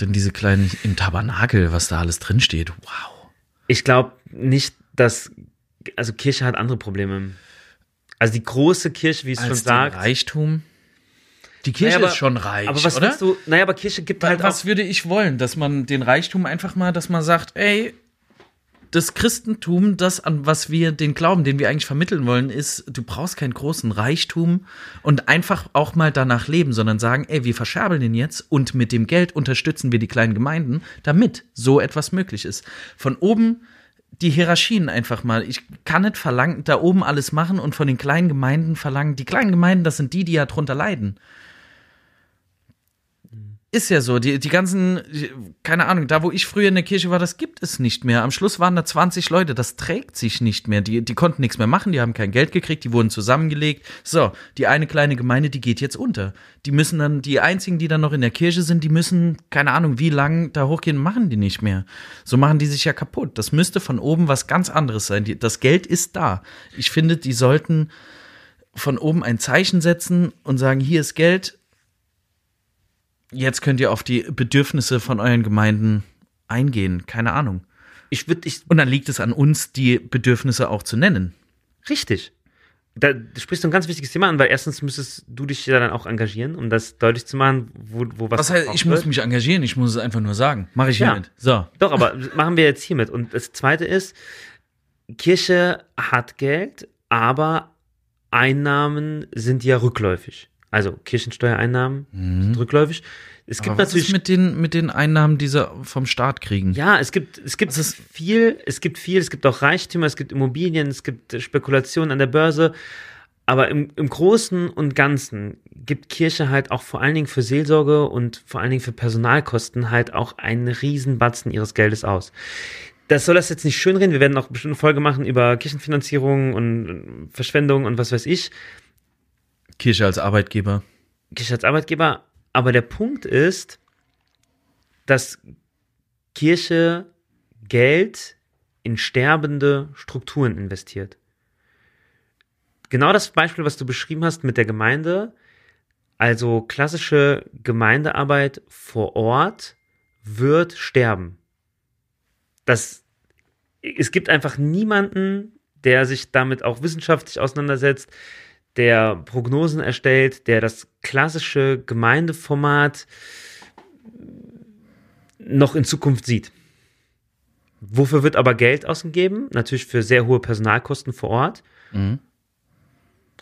[SPEAKER 2] Dann diese kleinen, im Tabernakel, was da alles drinsteht. Wow.
[SPEAKER 1] Ich glaube nicht, dass, also Kirche hat andere Probleme. Also die große Kirche, wie es schon
[SPEAKER 2] Als
[SPEAKER 1] sagt.
[SPEAKER 2] Reichtum. Die Kirche
[SPEAKER 1] Naja, aber-
[SPEAKER 2] ist schon reich,
[SPEAKER 1] aber was
[SPEAKER 2] oder?
[SPEAKER 1] du, naja, aber Kirche gibt halt
[SPEAKER 2] was
[SPEAKER 1] auch,
[SPEAKER 2] würde ich wollen? Dass man den Reichtum einfach mal, dass man sagt, ey, das Christentum, das an was wir den Glauben, den wir eigentlich vermitteln wollen, ist, du brauchst keinen großen Reichtum und einfach auch mal danach leben, sondern sagen, ey, wir verscherbeln den jetzt und mit dem Geld unterstützen wir die kleinen Gemeinden, damit so etwas möglich ist. Von oben die Hierarchien einfach mal. Ich kann nicht verlangen, da oben alles machen und von den kleinen Gemeinden verlangen. Die kleinen Gemeinden, das sind die, die ja drunter leiden. Ist ja so. Die, die ganzen, keine Ahnung, da wo ich früher in der Kirche war, das gibt es nicht mehr. Am Schluss waren da 20 Leute, das trägt sich nicht mehr. Die, die konnten nichts mehr machen, die haben kein Geld gekriegt, die wurden zusammengelegt. So, die eine kleine Gemeinde, die geht jetzt unter. Die müssen dann, die einzigen, die dann noch in der Kirche sind, die müssen, keine Ahnung, wie lang da hochgehen, machen die nicht mehr. So machen die sich ja kaputt. Das müsste von oben was ganz anderes sein. Die, das Geld ist da. Ich finde, die sollten von oben ein Zeichen setzen und sagen, hier ist Geld, jetzt könnt ihr auf die Bedürfnisse von euren Gemeinden eingehen. Keine Ahnung.
[SPEAKER 1] Ich würde, ich,
[SPEAKER 2] Und dann liegt es an uns, die Bedürfnisse auch zu nennen.
[SPEAKER 1] richtig. Da sprichst du ein ganz wichtiges Thema an, weil erstens müsstest du dich ja dann auch engagieren, um das deutlich zu machen, wo, wo was.
[SPEAKER 2] Was heißt, ich muss mich engagieren, ich muss es einfach nur sagen. Mache ich
[SPEAKER 1] Ja.
[SPEAKER 2] hiermit. So.
[SPEAKER 1] Doch, aber machen wir jetzt hiermit. Und das zweite ist, Kirche hat Geld, aber Einnahmen sind ja rückläufig. Also Kirchensteuereinnahmen sind rückläufig. Es gibt
[SPEAKER 2] Mhm. Was
[SPEAKER 1] natürlich
[SPEAKER 2] ist mit den, mit den Einnahmen, die sie vom Staat kriegen?
[SPEAKER 1] Ja, es gibt, es gibt
[SPEAKER 2] ist-
[SPEAKER 1] viel, es gibt viel, es gibt auch Reichtümer, es gibt Immobilien, es gibt Spekulationen an der Börse. Aber im, im Großen und Ganzen gibt Kirche halt auch vor allen Dingen für Seelsorge und vor allen Dingen für Personalkosten halt auch einen Riesenbatzen ihres Geldes aus. Das soll das jetzt nicht schönreden. Wir werden auch bestimmt eine Folge machen über Kirchenfinanzierung und Verschwendung und was weiß ich.
[SPEAKER 2] Kirche als Arbeitgeber.
[SPEAKER 1] Kirche als Arbeitgeber. Aber der Punkt ist, dass Kirche Geld in sterbende Strukturen investiert. Genau das Beispiel, was du beschrieben hast mit der Gemeinde, also klassische Gemeindearbeit vor Ort wird sterben. Das, es gibt einfach niemanden, der sich damit auch wissenschaftlich auseinandersetzt, der Prognosen erstellt, der das klassische Gemeindeformat noch in Zukunft sieht. Wofür wird aber Geld ausgegeben? Natürlich für sehr hohe Personalkosten vor Ort.
[SPEAKER 2] Mhm.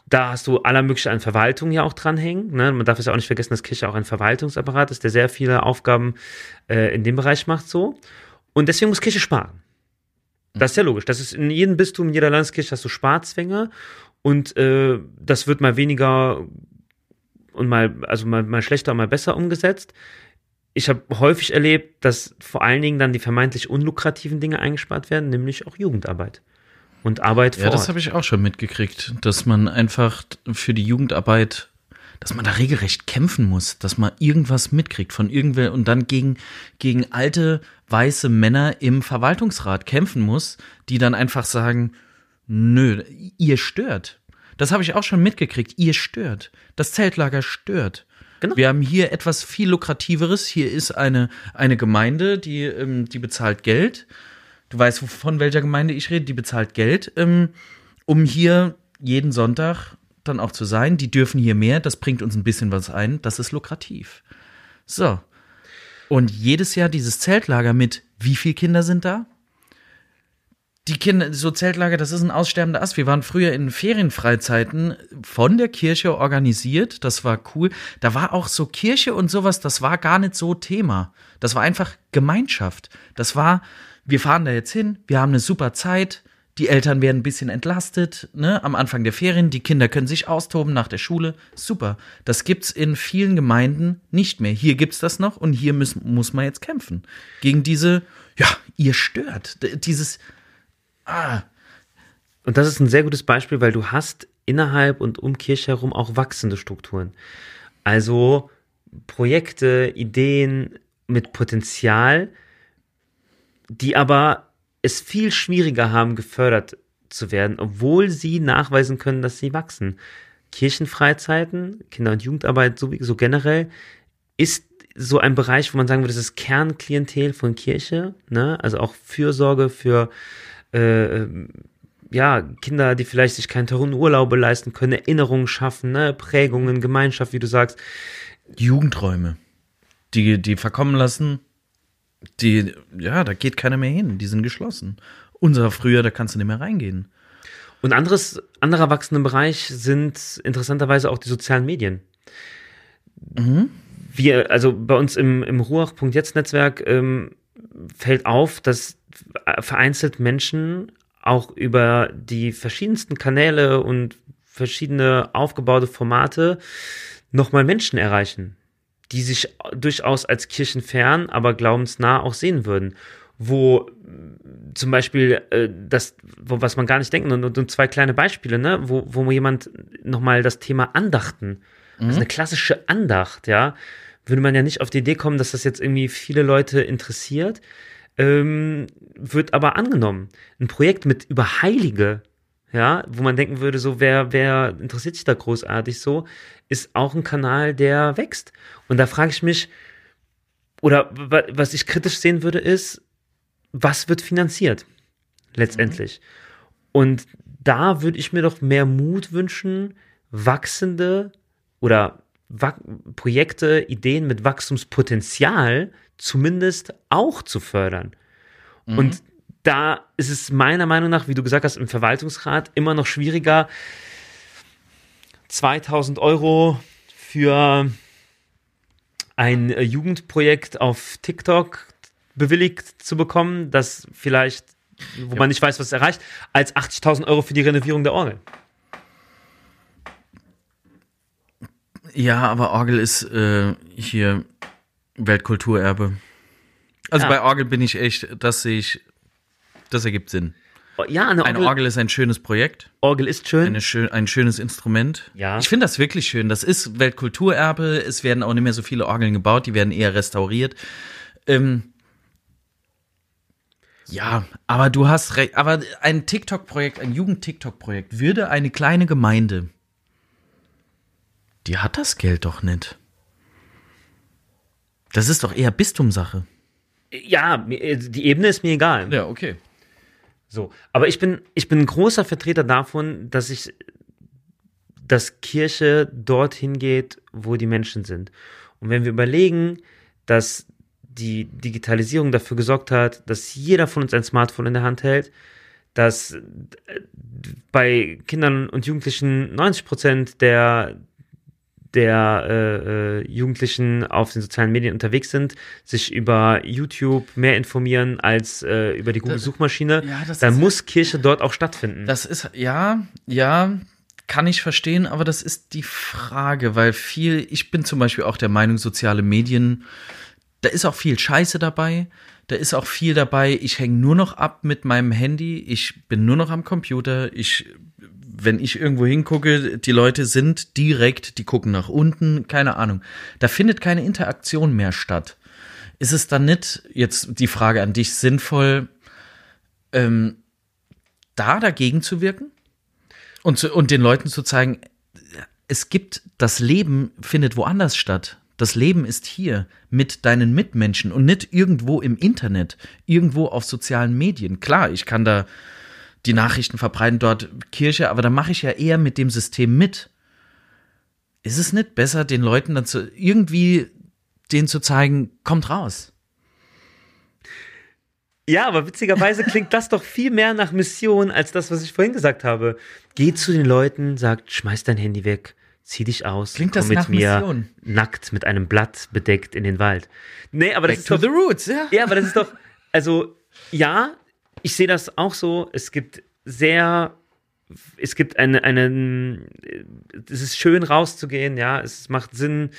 [SPEAKER 1] Da hast du aller mögliche an Verwaltung ja auch dranhängen. Ne? Man darf es ja auch nicht vergessen, dass Kirche auch ein Verwaltungsapparat ist, der sehr viele Aufgaben äh, in dem Bereich macht so. Und deswegen muss Kirche sparen. Das ist ja logisch. Das ist in jedem Bistum, in jeder Landeskirche hast du Sparzwänge und äh, das wird mal weniger und mal, also mal, mal schlechter und mal besser umgesetzt. Ich habe häufig erlebt, dass vor allen Dingen dann die vermeintlich unlukrativen Dinge eingespart werden, nämlich auch Jugendarbeit und Arbeit vor
[SPEAKER 2] Ja, das habe ich auch schon mitgekriegt, dass man einfach für die Jugendarbeit, dass man da regelrecht kämpfen muss, dass man irgendwas mitkriegt von irgendwer und dann gegen, gegen alte weiße Männer im Verwaltungsrat kämpfen muss, die dann einfach sagen, nö, ihr stört. Das habe ich auch schon mitgekriegt, ihr stört. Das Zeltlager stört.
[SPEAKER 1] Genau.
[SPEAKER 2] Wir haben hier etwas viel lukrativeres. Hier ist eine, eine Gemeinde, die, ähm, die bezahlt Geld. Du weißt, von welcher Gemeinde ich rede, die bezahlt Geld, ähm, um hier jeden Sonntag dann auch zu sein. Die dürfen hier mehr, das bringt uns ein bisschen was ein, das ist lukrativ. So. Und jedes Jahr dieses Zeltlager mit, wie viele Kinder sind da? Die Kinder, so Zeltlager, das ist ein aussterbender Ast. Wir waren früher in Ferienfreizeiten von der Kirche organisiert. Das war cool. Da war auch so Kirche und sowas, das war gar nicht so Thema. Das war einfach Gemeinschaft. Das war, wir fahren da jetzt hin, wir haben eine super Zeit. Die Eltern werden ein bisschen entlastet, ne, am Anfang der Ferien. Die Kinder können sich austoben nach der Schule. Super. Das gibt's in vielen Gemeinden nicht mehr. Hier gibt's das noch und hier müssen, muss man jetzt kämpfen. Gegen diese, ja, ihr stört. Dieses, ah,
[SPEAKER 1] Und das ist ein sehr gutes Beispiel, weil du hast innerhalb und um Kirche herum auch wachsende Strukturen. Also Projekte, Ideen mit Potenzial, die aber es viel schwieriger haben, gefördert zu werden, obwohl sie nachweisen können, dass sie wachsen. Kirchenfreizeiten, Kinder- und Jugendarbeit sowieso generell, ist so ein Bereich, wo man sagen würde, das ist Kernklientel von Kirche, ne? also auch Fürsorge für äh, ja, Kinder, die vielleicht sich keine teuren Urlaube leisten können, Erinnerungen schaffen, ne? Prägungen, Gemeinschaft, wie du sagst.
[SPEAKER 2] Jugendräume, die, die verkommen lassen, die, ja, da geht keiner mehr hin, die sind geschlossen. Unser früher, da kannst du nicht mehr reingehen.
[SPEAKER 1] Und anderes, anderer wachsender Bereich sind interessanterweise auch die sozialen Medien. Wir, also bei uns im, im Ruach.jetzt-Netzwerk ähm, fällt auf, dass vereinzelt Menschen auch über die verschiedensten Kanäle und verschiedene aufgebaute Formate nochmal Menschen erreichen, die sich durchaus als kirchenfern, aber glaubensnah auch sehen würden. Wo zum Beispiel äh, das, wo, was man gar nicht denken, und, und zwei kleine Beispiele, ne, wo, wo jemand nochmal das Thema Andachten, also eine klassische Andacht, ja, würde man ja nicht auf die Idee kommen, dass das jetzt irgendwie viele Leute interessiert, ähm, wird aber angenommen. Ein Projekt mit über Heilige, ja, wo man denken würde, so, wer, wer interessiert sich da großartig so, ist auch ein Kanal, der wächst. Und da frage ich mich, oder wa- was ich kritisch sehen würde, ist, was wird finanziert letztendlich? Und da würde ich mir doch mehr Mut wünschen, wachsende oder Projekte, Ideen mit Wachstumspotenzial zumindest auch zu fördern. Und da ist es meiner Meinung nach, wie du gesagt hast, im Verwaltungsrat immer noch schwieriger, 2000 Euro für ein äh, Jugendprojekt auf TikTok bewilligt zu bekommen, das vielleicht, wo man nicht weiß, was es erreicht, als 80.000 Euro für die Renovierung der Orgel.
[SPEAKER 2] Ja, aber Orgel ist äh, hier Weltkulturerbe. Also
[SPEAKER 1] Ja.
[SPEAKER 2] bei Orgel bin ich echt, das sehe ich, das ergibt Sinn.
[SPEAKER 1] Ja, eine
[SPEAKER 2] Eine
[SPEAKER 1] Orgel,
[SPEAKER 2] Orgel ist ein schönes Projekt,
[SPEAKER 1] Orgel ist schön.
[SPEAKER 2] schön, ein schönes Instrument.
[SPEAKER 1] Ja.
[SPEAKER 2] Ich finde das wirklich schön. Das ist Weltkulturerbe. Es werden auch nicht mehr so viele Orgeln gebaut, die werden eher restauriert. Ähm, ja, aber du hast recht. Aber ein TikTok-Projekt, ein Jugend-TikTok-Projekt würde eine kleine Gemeinde, die hat das Geld doch nicht. Das ist doch eher Bistumsache.
[SPEAKER 1] ja, mir- die Ebene ist mir egal.
[SPEAKER 2] Ja, okay.
[SPEAKER 1] So, aber ich bin, ich bin ein großer Vertreter davon, dass ich, dass Kirche dorthin geht, wo die Menschen sind. Und wenn wir überlegen, dass die Digitalisierung dafür gesorgt hat, dass jeder von uns ein Smartphone in der Hand hält, dass äh, bei Kindern und Jugendlichen 90 Prozent der der äh, äh, Jugendlichen auf den sozialen Medien unterwegs sind, sich über YouTube mehr informieren als äh, über die Google-Suchmaschine,
[SPEAKER 2] ja,
[SPEAKER 1] dann muss Kirche dort auch stattfinden.
[SPEAKER 2] Das ist, ja, ja, kann ich verstehen, aber das ist die Frage, weil viel, ich bin zum Beispiel auch der Meinung, soziale Medien, da ist auch viel Scheiße dabei. Da ist auch viel dabei, ich hänge nur noch ab mit meinem Handy, ich bin nur noch am Computer, ich, wenn ich irgendwo hingucke, die Leute sind direkt, die gucken nach unten, keine Ahnung. Da findet keine Interaktion mehr statt. Ist es dann nicht, jetzt die Frage an dich, sinnvoll, ähm, da dagegen zu wirken und, zu, und den Leuten zu zeigen, es gibt, das Leben findet woanders statt. Das Leben ist hier mit deinen Mitmenschen und nicht irgendwo im Internet, irgendwo auf sozialen Medien. Klar, ich kann da die Nachrichten verbreiten, dort Kirche, aber da mache ich ja eher mit dem System mit. Ist es nicht besser, den Leuten dann zu, irgendwie denen zu zeigen, kommt raus?
[SPEAKER 1] Ja, aber witzigerweise klingt das doch viel mehr nach Mission als das, was ich vorhin gesagt habe. Geh zu den Leuten, sagt, schmeiß dein Handy weg, zieh dich aus,
[SPEAKER 2] Klingt
[SPEAKER 1] komm
[SPEAKER 2] das
[SPEAKER 1] mit
[SPEAKER 2] nach
[SPEAKER 1] mir
[SPEAKER 2] Mission?
[SPEAKER 1] nackt mit einem Blatt bedeckt in den Wald. Nee, aber das
[SPEAKER 2] Back
[SPEAKER 1] ist
[SPEAKER 2] to
[SPEAKER 1] doch,
[SPEAKER 2] the roots, ja.
[SPEAKER 1] Ja, aber das ist doch, also ja, ich sehe das auch so. Es gibt sehr, es gibt eine, eine, es ist schön rauszugehen, ja, es macht Sinn,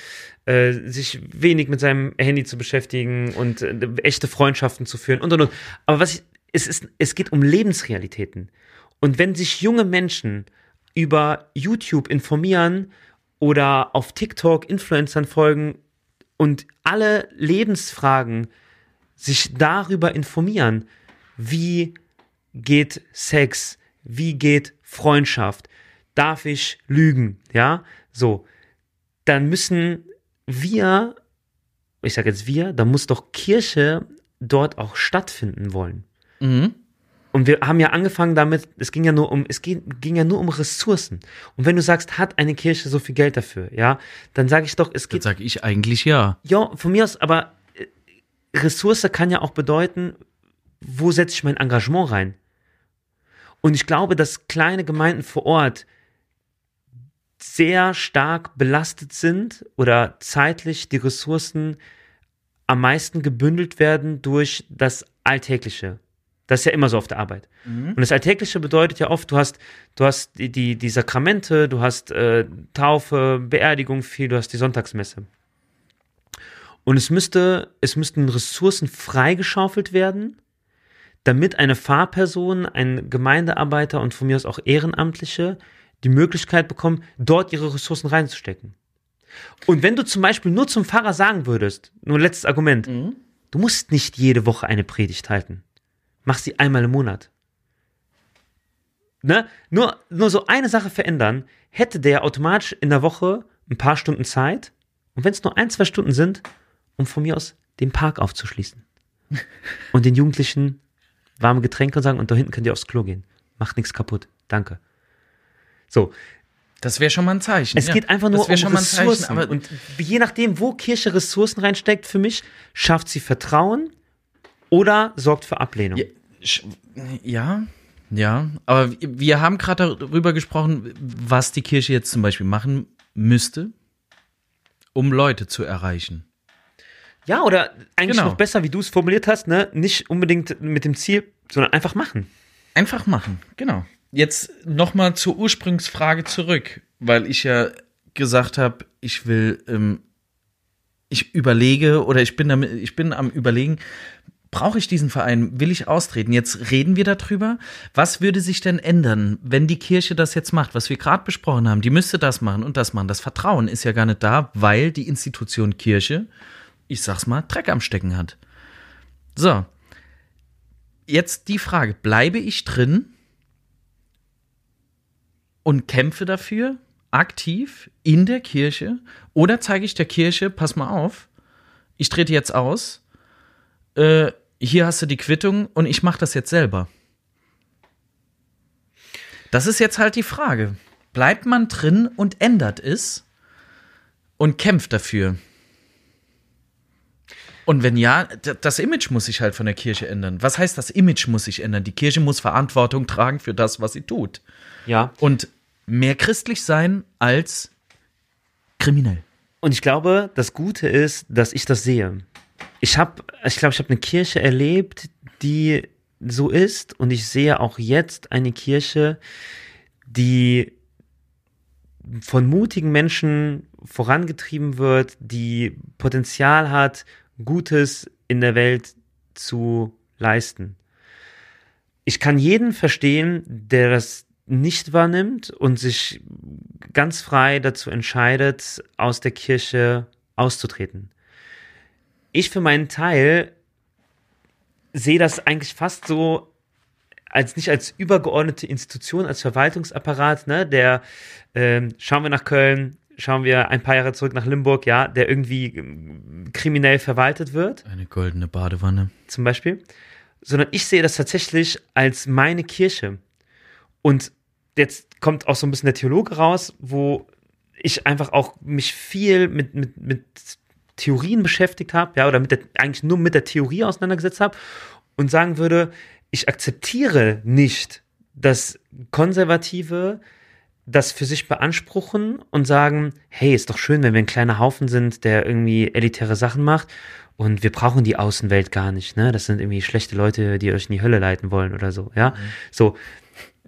[SPEAKER 1] äh, sich wenig mit seinem Handy zu beschäftigen und äh, echte Freundschaften zu führen und und und. Aber was ich, es ist, es geht um Lebensrealitäten. Und wenn sich junge Menschen über YouTube informieren oder auf TikTok Influencern folgen und alle Lebensfragen sich darüber informieren, wie geht Sex, wie geht Freundschaft, darf ich lügen, ja, so, dann müssen wir, ich sage jetzt wir, da muss doch Kirche dort auch stattfinden wollen.
[SPEAKER 2] Mhm.
[SPEAKER 1] Und wir haben ja angefangen damit, es ging ja nur um, es ging, ging ja nur um Ressourcen. Und wenn du sagst, hat eine Kirche so viel Geld dafür, ja, dann sage ich doch, es
[SPEAKER 2] Dann
[SPEAKER 1] geht
[SPEAKER 2] sage ich eigentlich ja.
[SPEAKER 1] ja, von mir aus, aber äh, Ressource kann ja auch bedeuten, wo setze ich mein Engagement rein? Und ich glaube, dass kleine Gemeinden vor Ort sehr stark belastet sind oder zeitlich die Ressourcen am meisten gebündelt werden durch das Alltägliche. Das ist ja immer so auf der Arbeit. Und das Alltägliche bedeutet ja oft, du hast, du hast die, die, die Sakramente, du hast äh, Taufe, Beerdigung viel, du hast die Sonntagsmesse. Und es müsste, es müssten Ressourcen freigeschaufelt werden, damit eine Fahrperson, ein Gemeindearbeiter und von mir aus auch Ehrenamtliche die Möglichkeit bekommen, dort ihre Ressourcen reinzustecken. Und wenn du zum Beispiel nur zum Pfarrer sagen würdest, nur letztes Argument, du musst nicht jede Woche eine Predigt halten. Mach sie einmal im Monat. Ne? Nur, nur so eine Sache verändern, hätte der automatisch in der Woche ein paar Stunden Zeit, und wenn es nur ein, zwei Stunden sind, um von mir aus den Park aufzuschließen. Und den Jugendlichen warme Getränke sagen, und da hinten könnt ihr aufs Klo gehen. Macht nichts kaputt. Danke. So,
[SPEAKER 2] Das wäre schon mal ein Zeichen.
[SPEAKER 1] es
[SPEAKER 2] ja.
[SPEAKER 1] geht einfach nur um Ressourcen.
[SPEAKER 2] Zeichen,
[SPEAKER 1] und je nachdem, wo Kirche Ressourcen reinsteckt, für mich, schafft sie Vertrauen oder sorgt für Ablehnung.
[SPEAKER 2] Ja, ja, aber wir haben gerade darüber gesprochen, was die Kirche jetzt zum Beispiel machen müsste, um Leute zu erreichen.
[SPEAKER 1] Ja, oder eigentlich
[SPEAKER 2] Genau.
[SPEAKER 1] noch besser, wie du es formuliert hast, ne? Nicht unbedingt mit dem Ziel, sondern einfach machen.
[SPEAKER 2] Einfach machen, genau. Jetzt nochmal zur Ursprungsfrage zurück, weil ich ja gesagt habe, ich will, ähm, ich überlege oder ich bin damit, ich bin am überlegen, brauche ich diesen Verein? Will ich austreten? Jetzt reden wir darüber. Was würde sich denn ändern, wenn die Kirche das jetzt macht, was wir gerade besprochen haben? Die müsste das machen und das machen. Das Vertrauen ist ja gar nicht da, weil die Institution Kirche, ich sag's mal, Dreck am Stecken hat. So. Jetzt die Frage, bleibe ich drin und kämpfe dafür aktiv in der Kirche oder zeige ich der Kirche, pass mal auf, ich trete jetzt aus, äh, hier hast du die Quittung und ich mache das jetzt selber. Das ist jetzt halt die Frage. Bleibt man drin und ändert es und kämpft dafür? Und wenn ja, das Image muss sich halt von der Kirche ändern. Was heißt, das Image muss sich ändern? Die Kirche muss Verantwortung tragen für das, was sie tut.
[SPEAKER 1] Ja.
[SPEAKER 2] Und mehr christlich sein als kriminell.
[SPEAKER 1] Und ich glaube, das Gute ist, dass ich das sehe. Ich habe, ich glaube, ich habe eine Kirche erlebt, die so ist, und ich sehe auch jetzt eine Kirche, die von mutigen Menschen vorangetrieben wird, die Potenzial hat, Gutes in der Welt zu leisten. Ich kann jeden verstehen, der das nicht wahrnimmt und sich ganz frei dazu entscheidet, aus der Kirche auszutreten. Ich für meinen Teil sehe das eigentlich fast so als nicht als übergeordnete Institution, als Verwaltungsapparat, ne, der ähm, schauen wir nach Köln, schauen wir ein paar Jahre zurück nach Limburg, ja, der irgendwie ähm, kriminell verwaltet wird
[SPEAKER 2] Eine goldene Badewanne.
[SPEAKER 1] zum Beispiel, sondern ich sehe das tatsächlich als meine Kirche. Und jetzt kommt auch so ein bisschen der Theologe raus, wo ich einfach auch mich viel mit, mit, mit Theorien beschäftigt habe, ja, oder mit der, eigentlich nur mit der Theorie auseinandergesetzt habe und sagen würde, ich akzeptiere nicht, dass Konservative das für sich beanspruchen und sagen, hey, ist doch schön, wenn wir ein kleiner Haufen sind, der irgendwie elitäre Sachen macht und wir brauchen die Außenwelt gar nicht, ne? Das sind irgendwie schlechte Leute, die euch in die Hölle leiten wollen oder so, ja? So,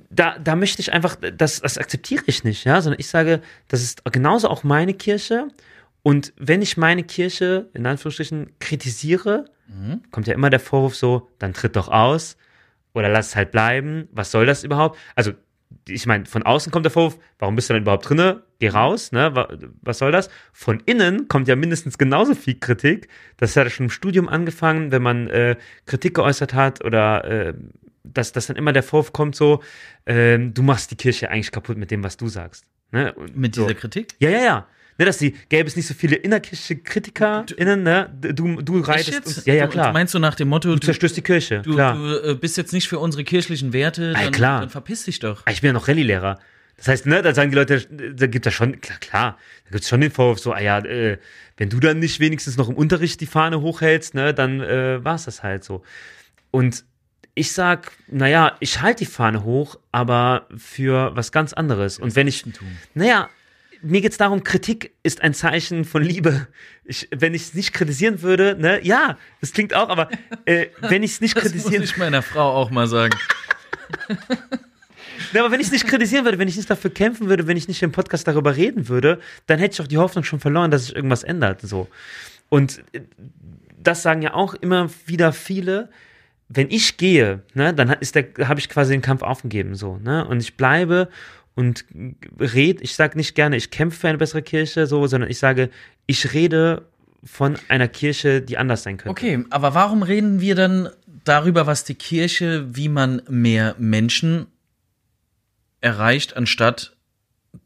[SPEAKER 1] da, da möchte ich einfach, das, das akzeptiere ich nicht, ja, sondern ich sage, das ist genauso auch meine Kirche. Und wenn ich meine Kirche in Anführungsstrichen kritisiere, kommt ja immer der Vorwurf so, dann tritt doch aus oder lass es halt bleiben. Was soll das überhaupt? Also, ich meine, von außen kommt der Vorwurf, warum bist du denn überhaupt drinne? Geh raus, ne? Wa- Was soll das? Von innen kommt ja mindestens genauso viel Kritik. Das hat ja schon im Studium angefangen, wenn man äh, Kritik geäußert hat oder äh, dass, dass dann immer der Vorwurf kommt so, ähm, du machst die Kirche eigentlich kaputt mit dem, was du sagst. Ne? Und
[SPEAKER 2] Mit
[SPEAKER 1] so.
[SPEAKER 2] dieser Kritik?
[SPEAKER 1] Ja, ja, ja. Ne, dass die, gäbe es nicht so viele innerkirchliche KritikerInnen, ne? Du, du reitest uns. Ja, ja,
[SPEAKER 2] Du-
[SPEAKER 1] klar.
[SPEAKER 2] Meinst du nach dem Motto,
[SPEAKER 1] du
[SPEAKER 2] du,
[SPEAKER 1] zerstörst die Kirche,
[SPEAKER 2] du,
[SPEAKER 1] klar.
[SPEAKER 2] du äh, bist jetzt nicht für unsere kirchlichen Werte,
[SPEAKER 1] Ja,
[SPEAKER 2] dann,
[SPEAKER 1] klar.
[SPEAKER 2] dann verpiss dich doch.
[SPEAKER 1] Ah, Ich bin ja noch Rallye-Lehrer. Das heißt, ne, da sagen die Leute, da gibt es schon, klar, klar, da gibt es schon den Vorwurf, so, ah ja, äh, wenn du dann nicht wenigstens noch im Unterricht die Fahne hochhältst, ne, dann äh, war es das halt so. Und ich sag, naja, ich halte die Fahne hoch, aber für was ganz anderes. Und wenn ich, naja, mir geht's darum, Kritik ist ein Zeichen von Liebe. Ich, wenn ich es nicht kritisieren würde, ne, ja, das klingt auch, aber äh, wenn ich es nicht
[SPEAKER 2] Das muss
[SPEAKER 1] kritisieren
[SPEAKER 2] ich meiner Frau auch mal sagen.
[SPEAKER 1] Ja, aber wenn ich es nicht kritisieren würde, wenn ich nicht dafür kämpfen würde, wenn ich nicht im Podcast darüber reden würde, dann hätte ich auch die Hoffnung schon verloren, dass sich irgendwas ändert. So. Und äh, das sagen ja auch immer wieder viele. Wenn ich gehe, ne, dann ist der, habe ich quasi den Kampf aufgegeben, so, ne, und ich bleibe und red, ich sage nicht gerne, ich kämpfe für eine bessere Kirche, so, sondern ich sage, ich rede von einer Kirche, die anders sein könnte.
[SPEAKER 2] Okay, aber warum reden wir dann darüber, was die Kirche, wie man mehr Menschen erreicht, anstatt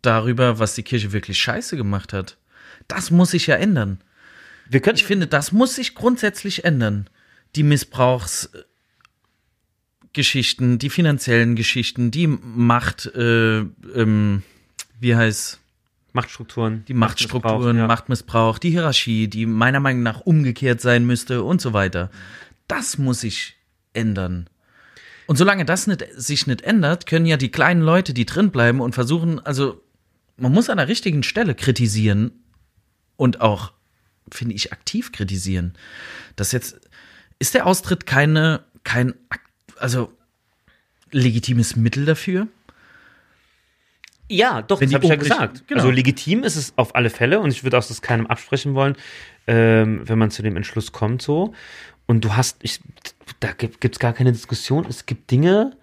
[SPEAKER 2] darüber, was die Kirche wirklich scheiße gemacht hat? Das muss sich ja ändern.
[SPEAKER 1] Wir können,
[SPEAKER 2] Ich finde, das muss sich grundsätzlich ändern. Die Missbrauchsgeschichten, die finanziellen Geschichten, die Macht, äh, ähm, wie heißt
[SPEAKER 1] Machtstrukturen.
[SPEAKER 2] die Machtstrukturen,
[SPEAKER 1] ja.
[SPEAKER 2] Machtmissbrauch, die Hierarchie, die meiner Meinung nach umgekehrt sein müsste und so weiter. Das muss sich ändern. Und solange das nicht, sich nicht ändert, können ja die kleinen Leute, die drin bleiben und versuchen, also man muss an der richtigen Stelle kritisieren und auch, finde ich, aktiv kritisieren. Das jetzt, ist der Austritt keine, kein, ak- also legitimes Mittel dafür?
[SPEAKER 1] Ja, doch,
[SPEAKER 2] Wenn
[SPEAKER 1] das habe ich ja gesagt.
[SPEAKER 2] genau.
[SPEAKER 1] Also legitim ist es auf alle Fälle und ich würde auch das keinem absprechen wollen, ähm, wenn man zu dem Entschluss kommt so. Und du hast, ich, da gibt es gar keine Diskussion. Es gibt Dinge,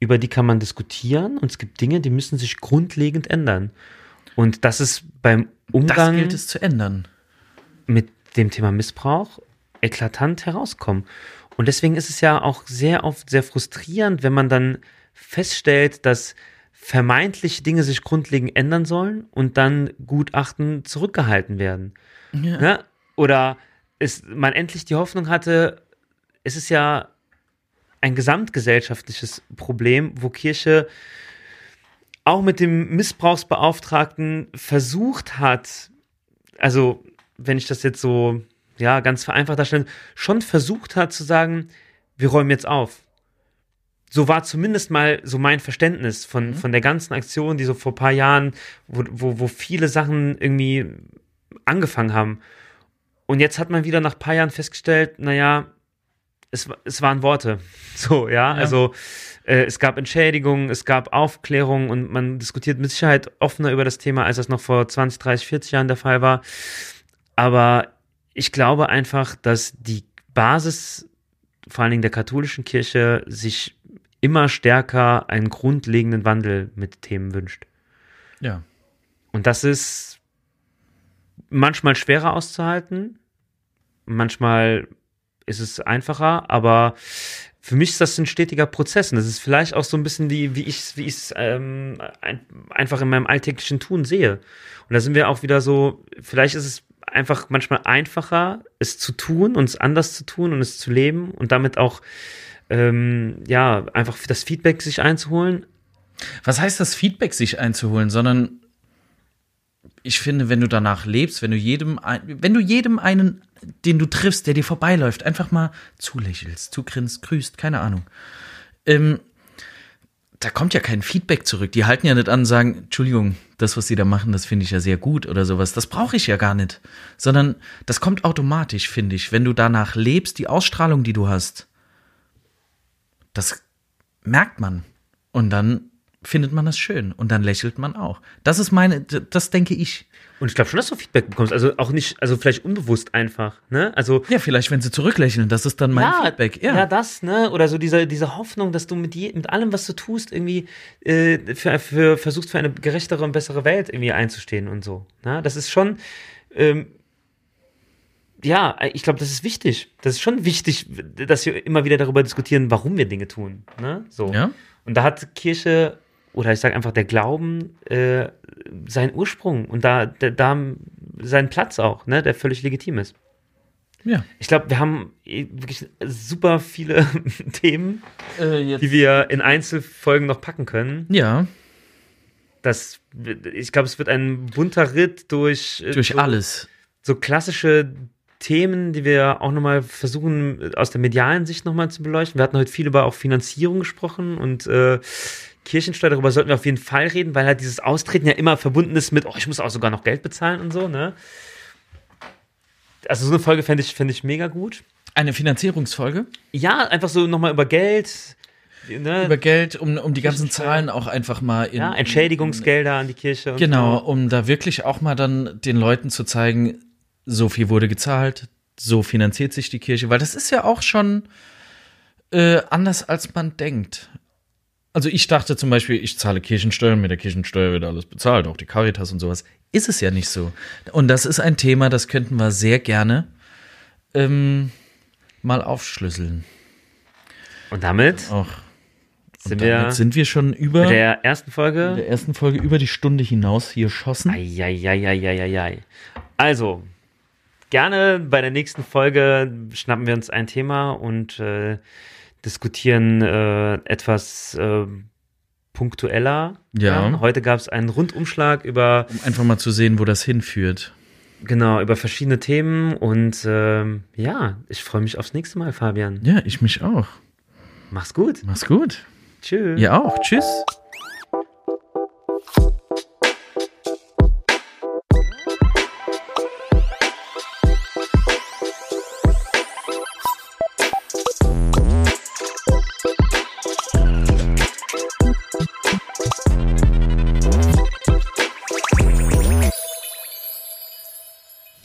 [SPEAKER 1] über die kann man diskutieren und es gibt Dinge, die müssen sich grundlegend ändern. Und das ist beim
[SPEAKER 2] Das
[SPEAKER 1] Umgang
[SPEAKER 2] gilt es zu ändern.
[SPEAKER 1] mit dem Thema Missbrauch eklatant herauskommen. Und deswegen ist es ja auch sehr oft sehr frustrierend, wenn man dann feststellt, dass vermeintliche Dinge sich grundlegend ändern sollen und dann Gutachten zurückgehalten werden.
[SPEAKER 2] Ja.
[SPEAKER 1] Ne? Oder es, man endlich die Hoffnung hatte, es ist ja ein gesamtgesellschaftliches Problem, wo Kirche auch mit dem Missbrauchsbeauftragten versucht hat, also wenn ich das jetzt so ja ganz vereinfacht darstelle, schon versucht hat zu sagen, wir räumen jetzt auf. So war zumindest mal so mein Verständnis von, von der ganzen Aktion, die so vor ein paar Jahren, wo, wo, wo viele Sachen irgendwie angefangen haben. Und jetzt hat man wieder nach ein paar Jahren festgestellt, naja, es, es waren Worte. So, ja, also äh, es gab Entschädigungen, es gab Aufklärung und man diskutiert mit Sicherheit offener über das Thema, als das noch vor 20, 30, 40 Jahren der Fall war. Aber ich glaube einfach, dass die Basis, vor allen Dingen der katholischen Kirche, sich immer stärker einen grundlegenden Wandel mit Themen wünscht.
[SPEAKER 2] Ja.
[SPEAKER 1] Und das ist manchmal schwerer auszuhalten, manchmal ist es einfacher, aber für mich ist das ein stetiger Prozess. Und das ist vielleicht auch so ein bisschen wie, wie ich es wie ich's, ähm, ein, einfach in meinem alltäglichen Tun sehe. Und da sind wir auch wieder so, vielleicht ist es einfach manchmal einfacher, es zu tun und es anders zu tun und es zu leben und damit auch ähm, ja, einfach das Feedback sich einzuholen.
[SPEAKER 2] Was heißt das Feedback sich einzuholen, sondern ich finde, wenn du danach lebst, wenn du jedem, wenn du jedem einen, den du triffst, der dir vorbeiläuft, einfach mal zulächelst, zugrinst, grüßt, keine Ahnung. Ähm, da kommt ja kein Feedback zurück. Die halten ja nicht an und sagen, Entschuldigung, das, was sie da machen, das finde ich ja sehr gut oder sowas. Das brauche ich ja gar nicht. Sondern das kommt automatisch, finde ich. Wenn du danach lebst, die Ausstrahlung, die du hast, das merkt man. Und dann findet man das schön. Und dann lächelt man auch. Das ist meine, das denke ich.
[SPEAKER 1] Und ich glaube schon, dass du Feedback bekommst. Also auch nicht, also vielleicht unbewusst einfach, ne? Also
[SPEAKER 2] Ja, vielleicht, wenn sie zurücklächeln, das ist dann mein Feedback. Ja.
[SPEAKER 1] ja, das, ne? Oder so diese, diese Hoffnung, dass du mit, je, mit allem, was du tust, irgendwie äh, für, für, versuchst, für eine gerechtere und bessere Welt irgendwie einzustehen und so. Ne? Das ist schon, ähm, ja, ich glaube, das ist wichtig. Das ist schon wichtig, dass wir immer wieder darüber diskutieren, warum wir Dinge tun. Ne? So.
[SPEAKER 2] Ja.
[SPEAKER 1] Und da hat Kirche, oder ich sage einfach der Glauben, äh, seinen Ursprung und da, da, da seinen Platz auch, ne? der völlig legitim ist.
[SPEAKER 2] ja.
[SPEAKER 1] Ich glaube, wir haben eh wirklich super viele Themen,
[SPEAKER 2] Äh,
[SPEAKER 1] die wir in Einzelfolgen noch packen können.
[SPEAKER 2] ja,
[SPEAKER 1] Das, ich glaube, es wird ein bunter Ritt durch, äh,
[SPEAKER 2] durch
[SPEAKER 1] so,
[SPEAKER 2] alles.
[SPEAKER 1] so klassische Themen, die wir auch nochmal versuchen, aus der medialen Sicht nochmal zu beleuchten. Wir hatten heute viel über auch Finanzierung gesprochen und äh, Kirchensteuer, darüber sollten wir auf jeden Fall reden, weil halt dieses Austreten ja immer verbunden ist mit, oh, ich muss auch sogar noch Geld bezahlen und so, ne? Also so eine Folge fände ich, fänd ich mega gut.
[SPEAKER 2] Eine Finanzierungsfolge
[SPEAKER 1] Ja, einfach so nochmal über Geld. Ne?
[SPEAKER 2] über Geld, um, um die ganzen Zahlen auch einfach mal in.
[SPEAKER 1] ja, Entschädigungsgelder an die Kirche.
[SPEAKER 2] Genau,
[SPEAKER 1] So.
[SPEAKER 2] um da wirklich auch mal dann den Leuten zu zeigen, so viel wurde gezahlt, so finanziert sich die Kirche, weil das ist ja auch schon äh, anders, als man denkt. Also ich dachte zum Beispiel, ich zahle Kirchensteuer, mit der Kirchensteuer wird alles bezahlt, auch die Caritas und sowas. Ist es ja nicht so. Und das ist ein Thema, das könnten wir sehr gerne ähm, mal aufschlüsseln.
[SPEAKER 1] Und damit
[SPEAKER 2] Auch
[SPEAKER 1] sind
[SPEAKER 2] damit
[SPEAKER 1] wir
[SPEAKER 2] sind wir schon über
[SPEAKER 1] mit der ersten Folge.
[SPEAKER 2] der ersten Folge über die Stunde hinaus hier schossen.
[SPEAKER 1] Eieieiei. Also, gerne bei der nächsten Folge schnappen wir uns ein Thema und äh, diskutieren äh, etwas äh, punktueller.
[SPEAKER 2] Ja.
[SPEAKER 1] dann. Heute gab es einen Rundumschlag über,
[SPEAKER 2] Um einfach mal zu sehen, wo das hinführt.
[SPEAKER 1] genau, über verschiedene Themen und ähm, ja, ich freue mich aufs nächste Mal, Fabian.
[SPEAKER 2] Ja, ich mich auch.
[SPEAKER 1] Mach's gut.
[SPEAKER 2] Mach's gut.
[SPEAKER 1] Tschüss.
[SPEAKER 2] Ihr auch. Tschüss.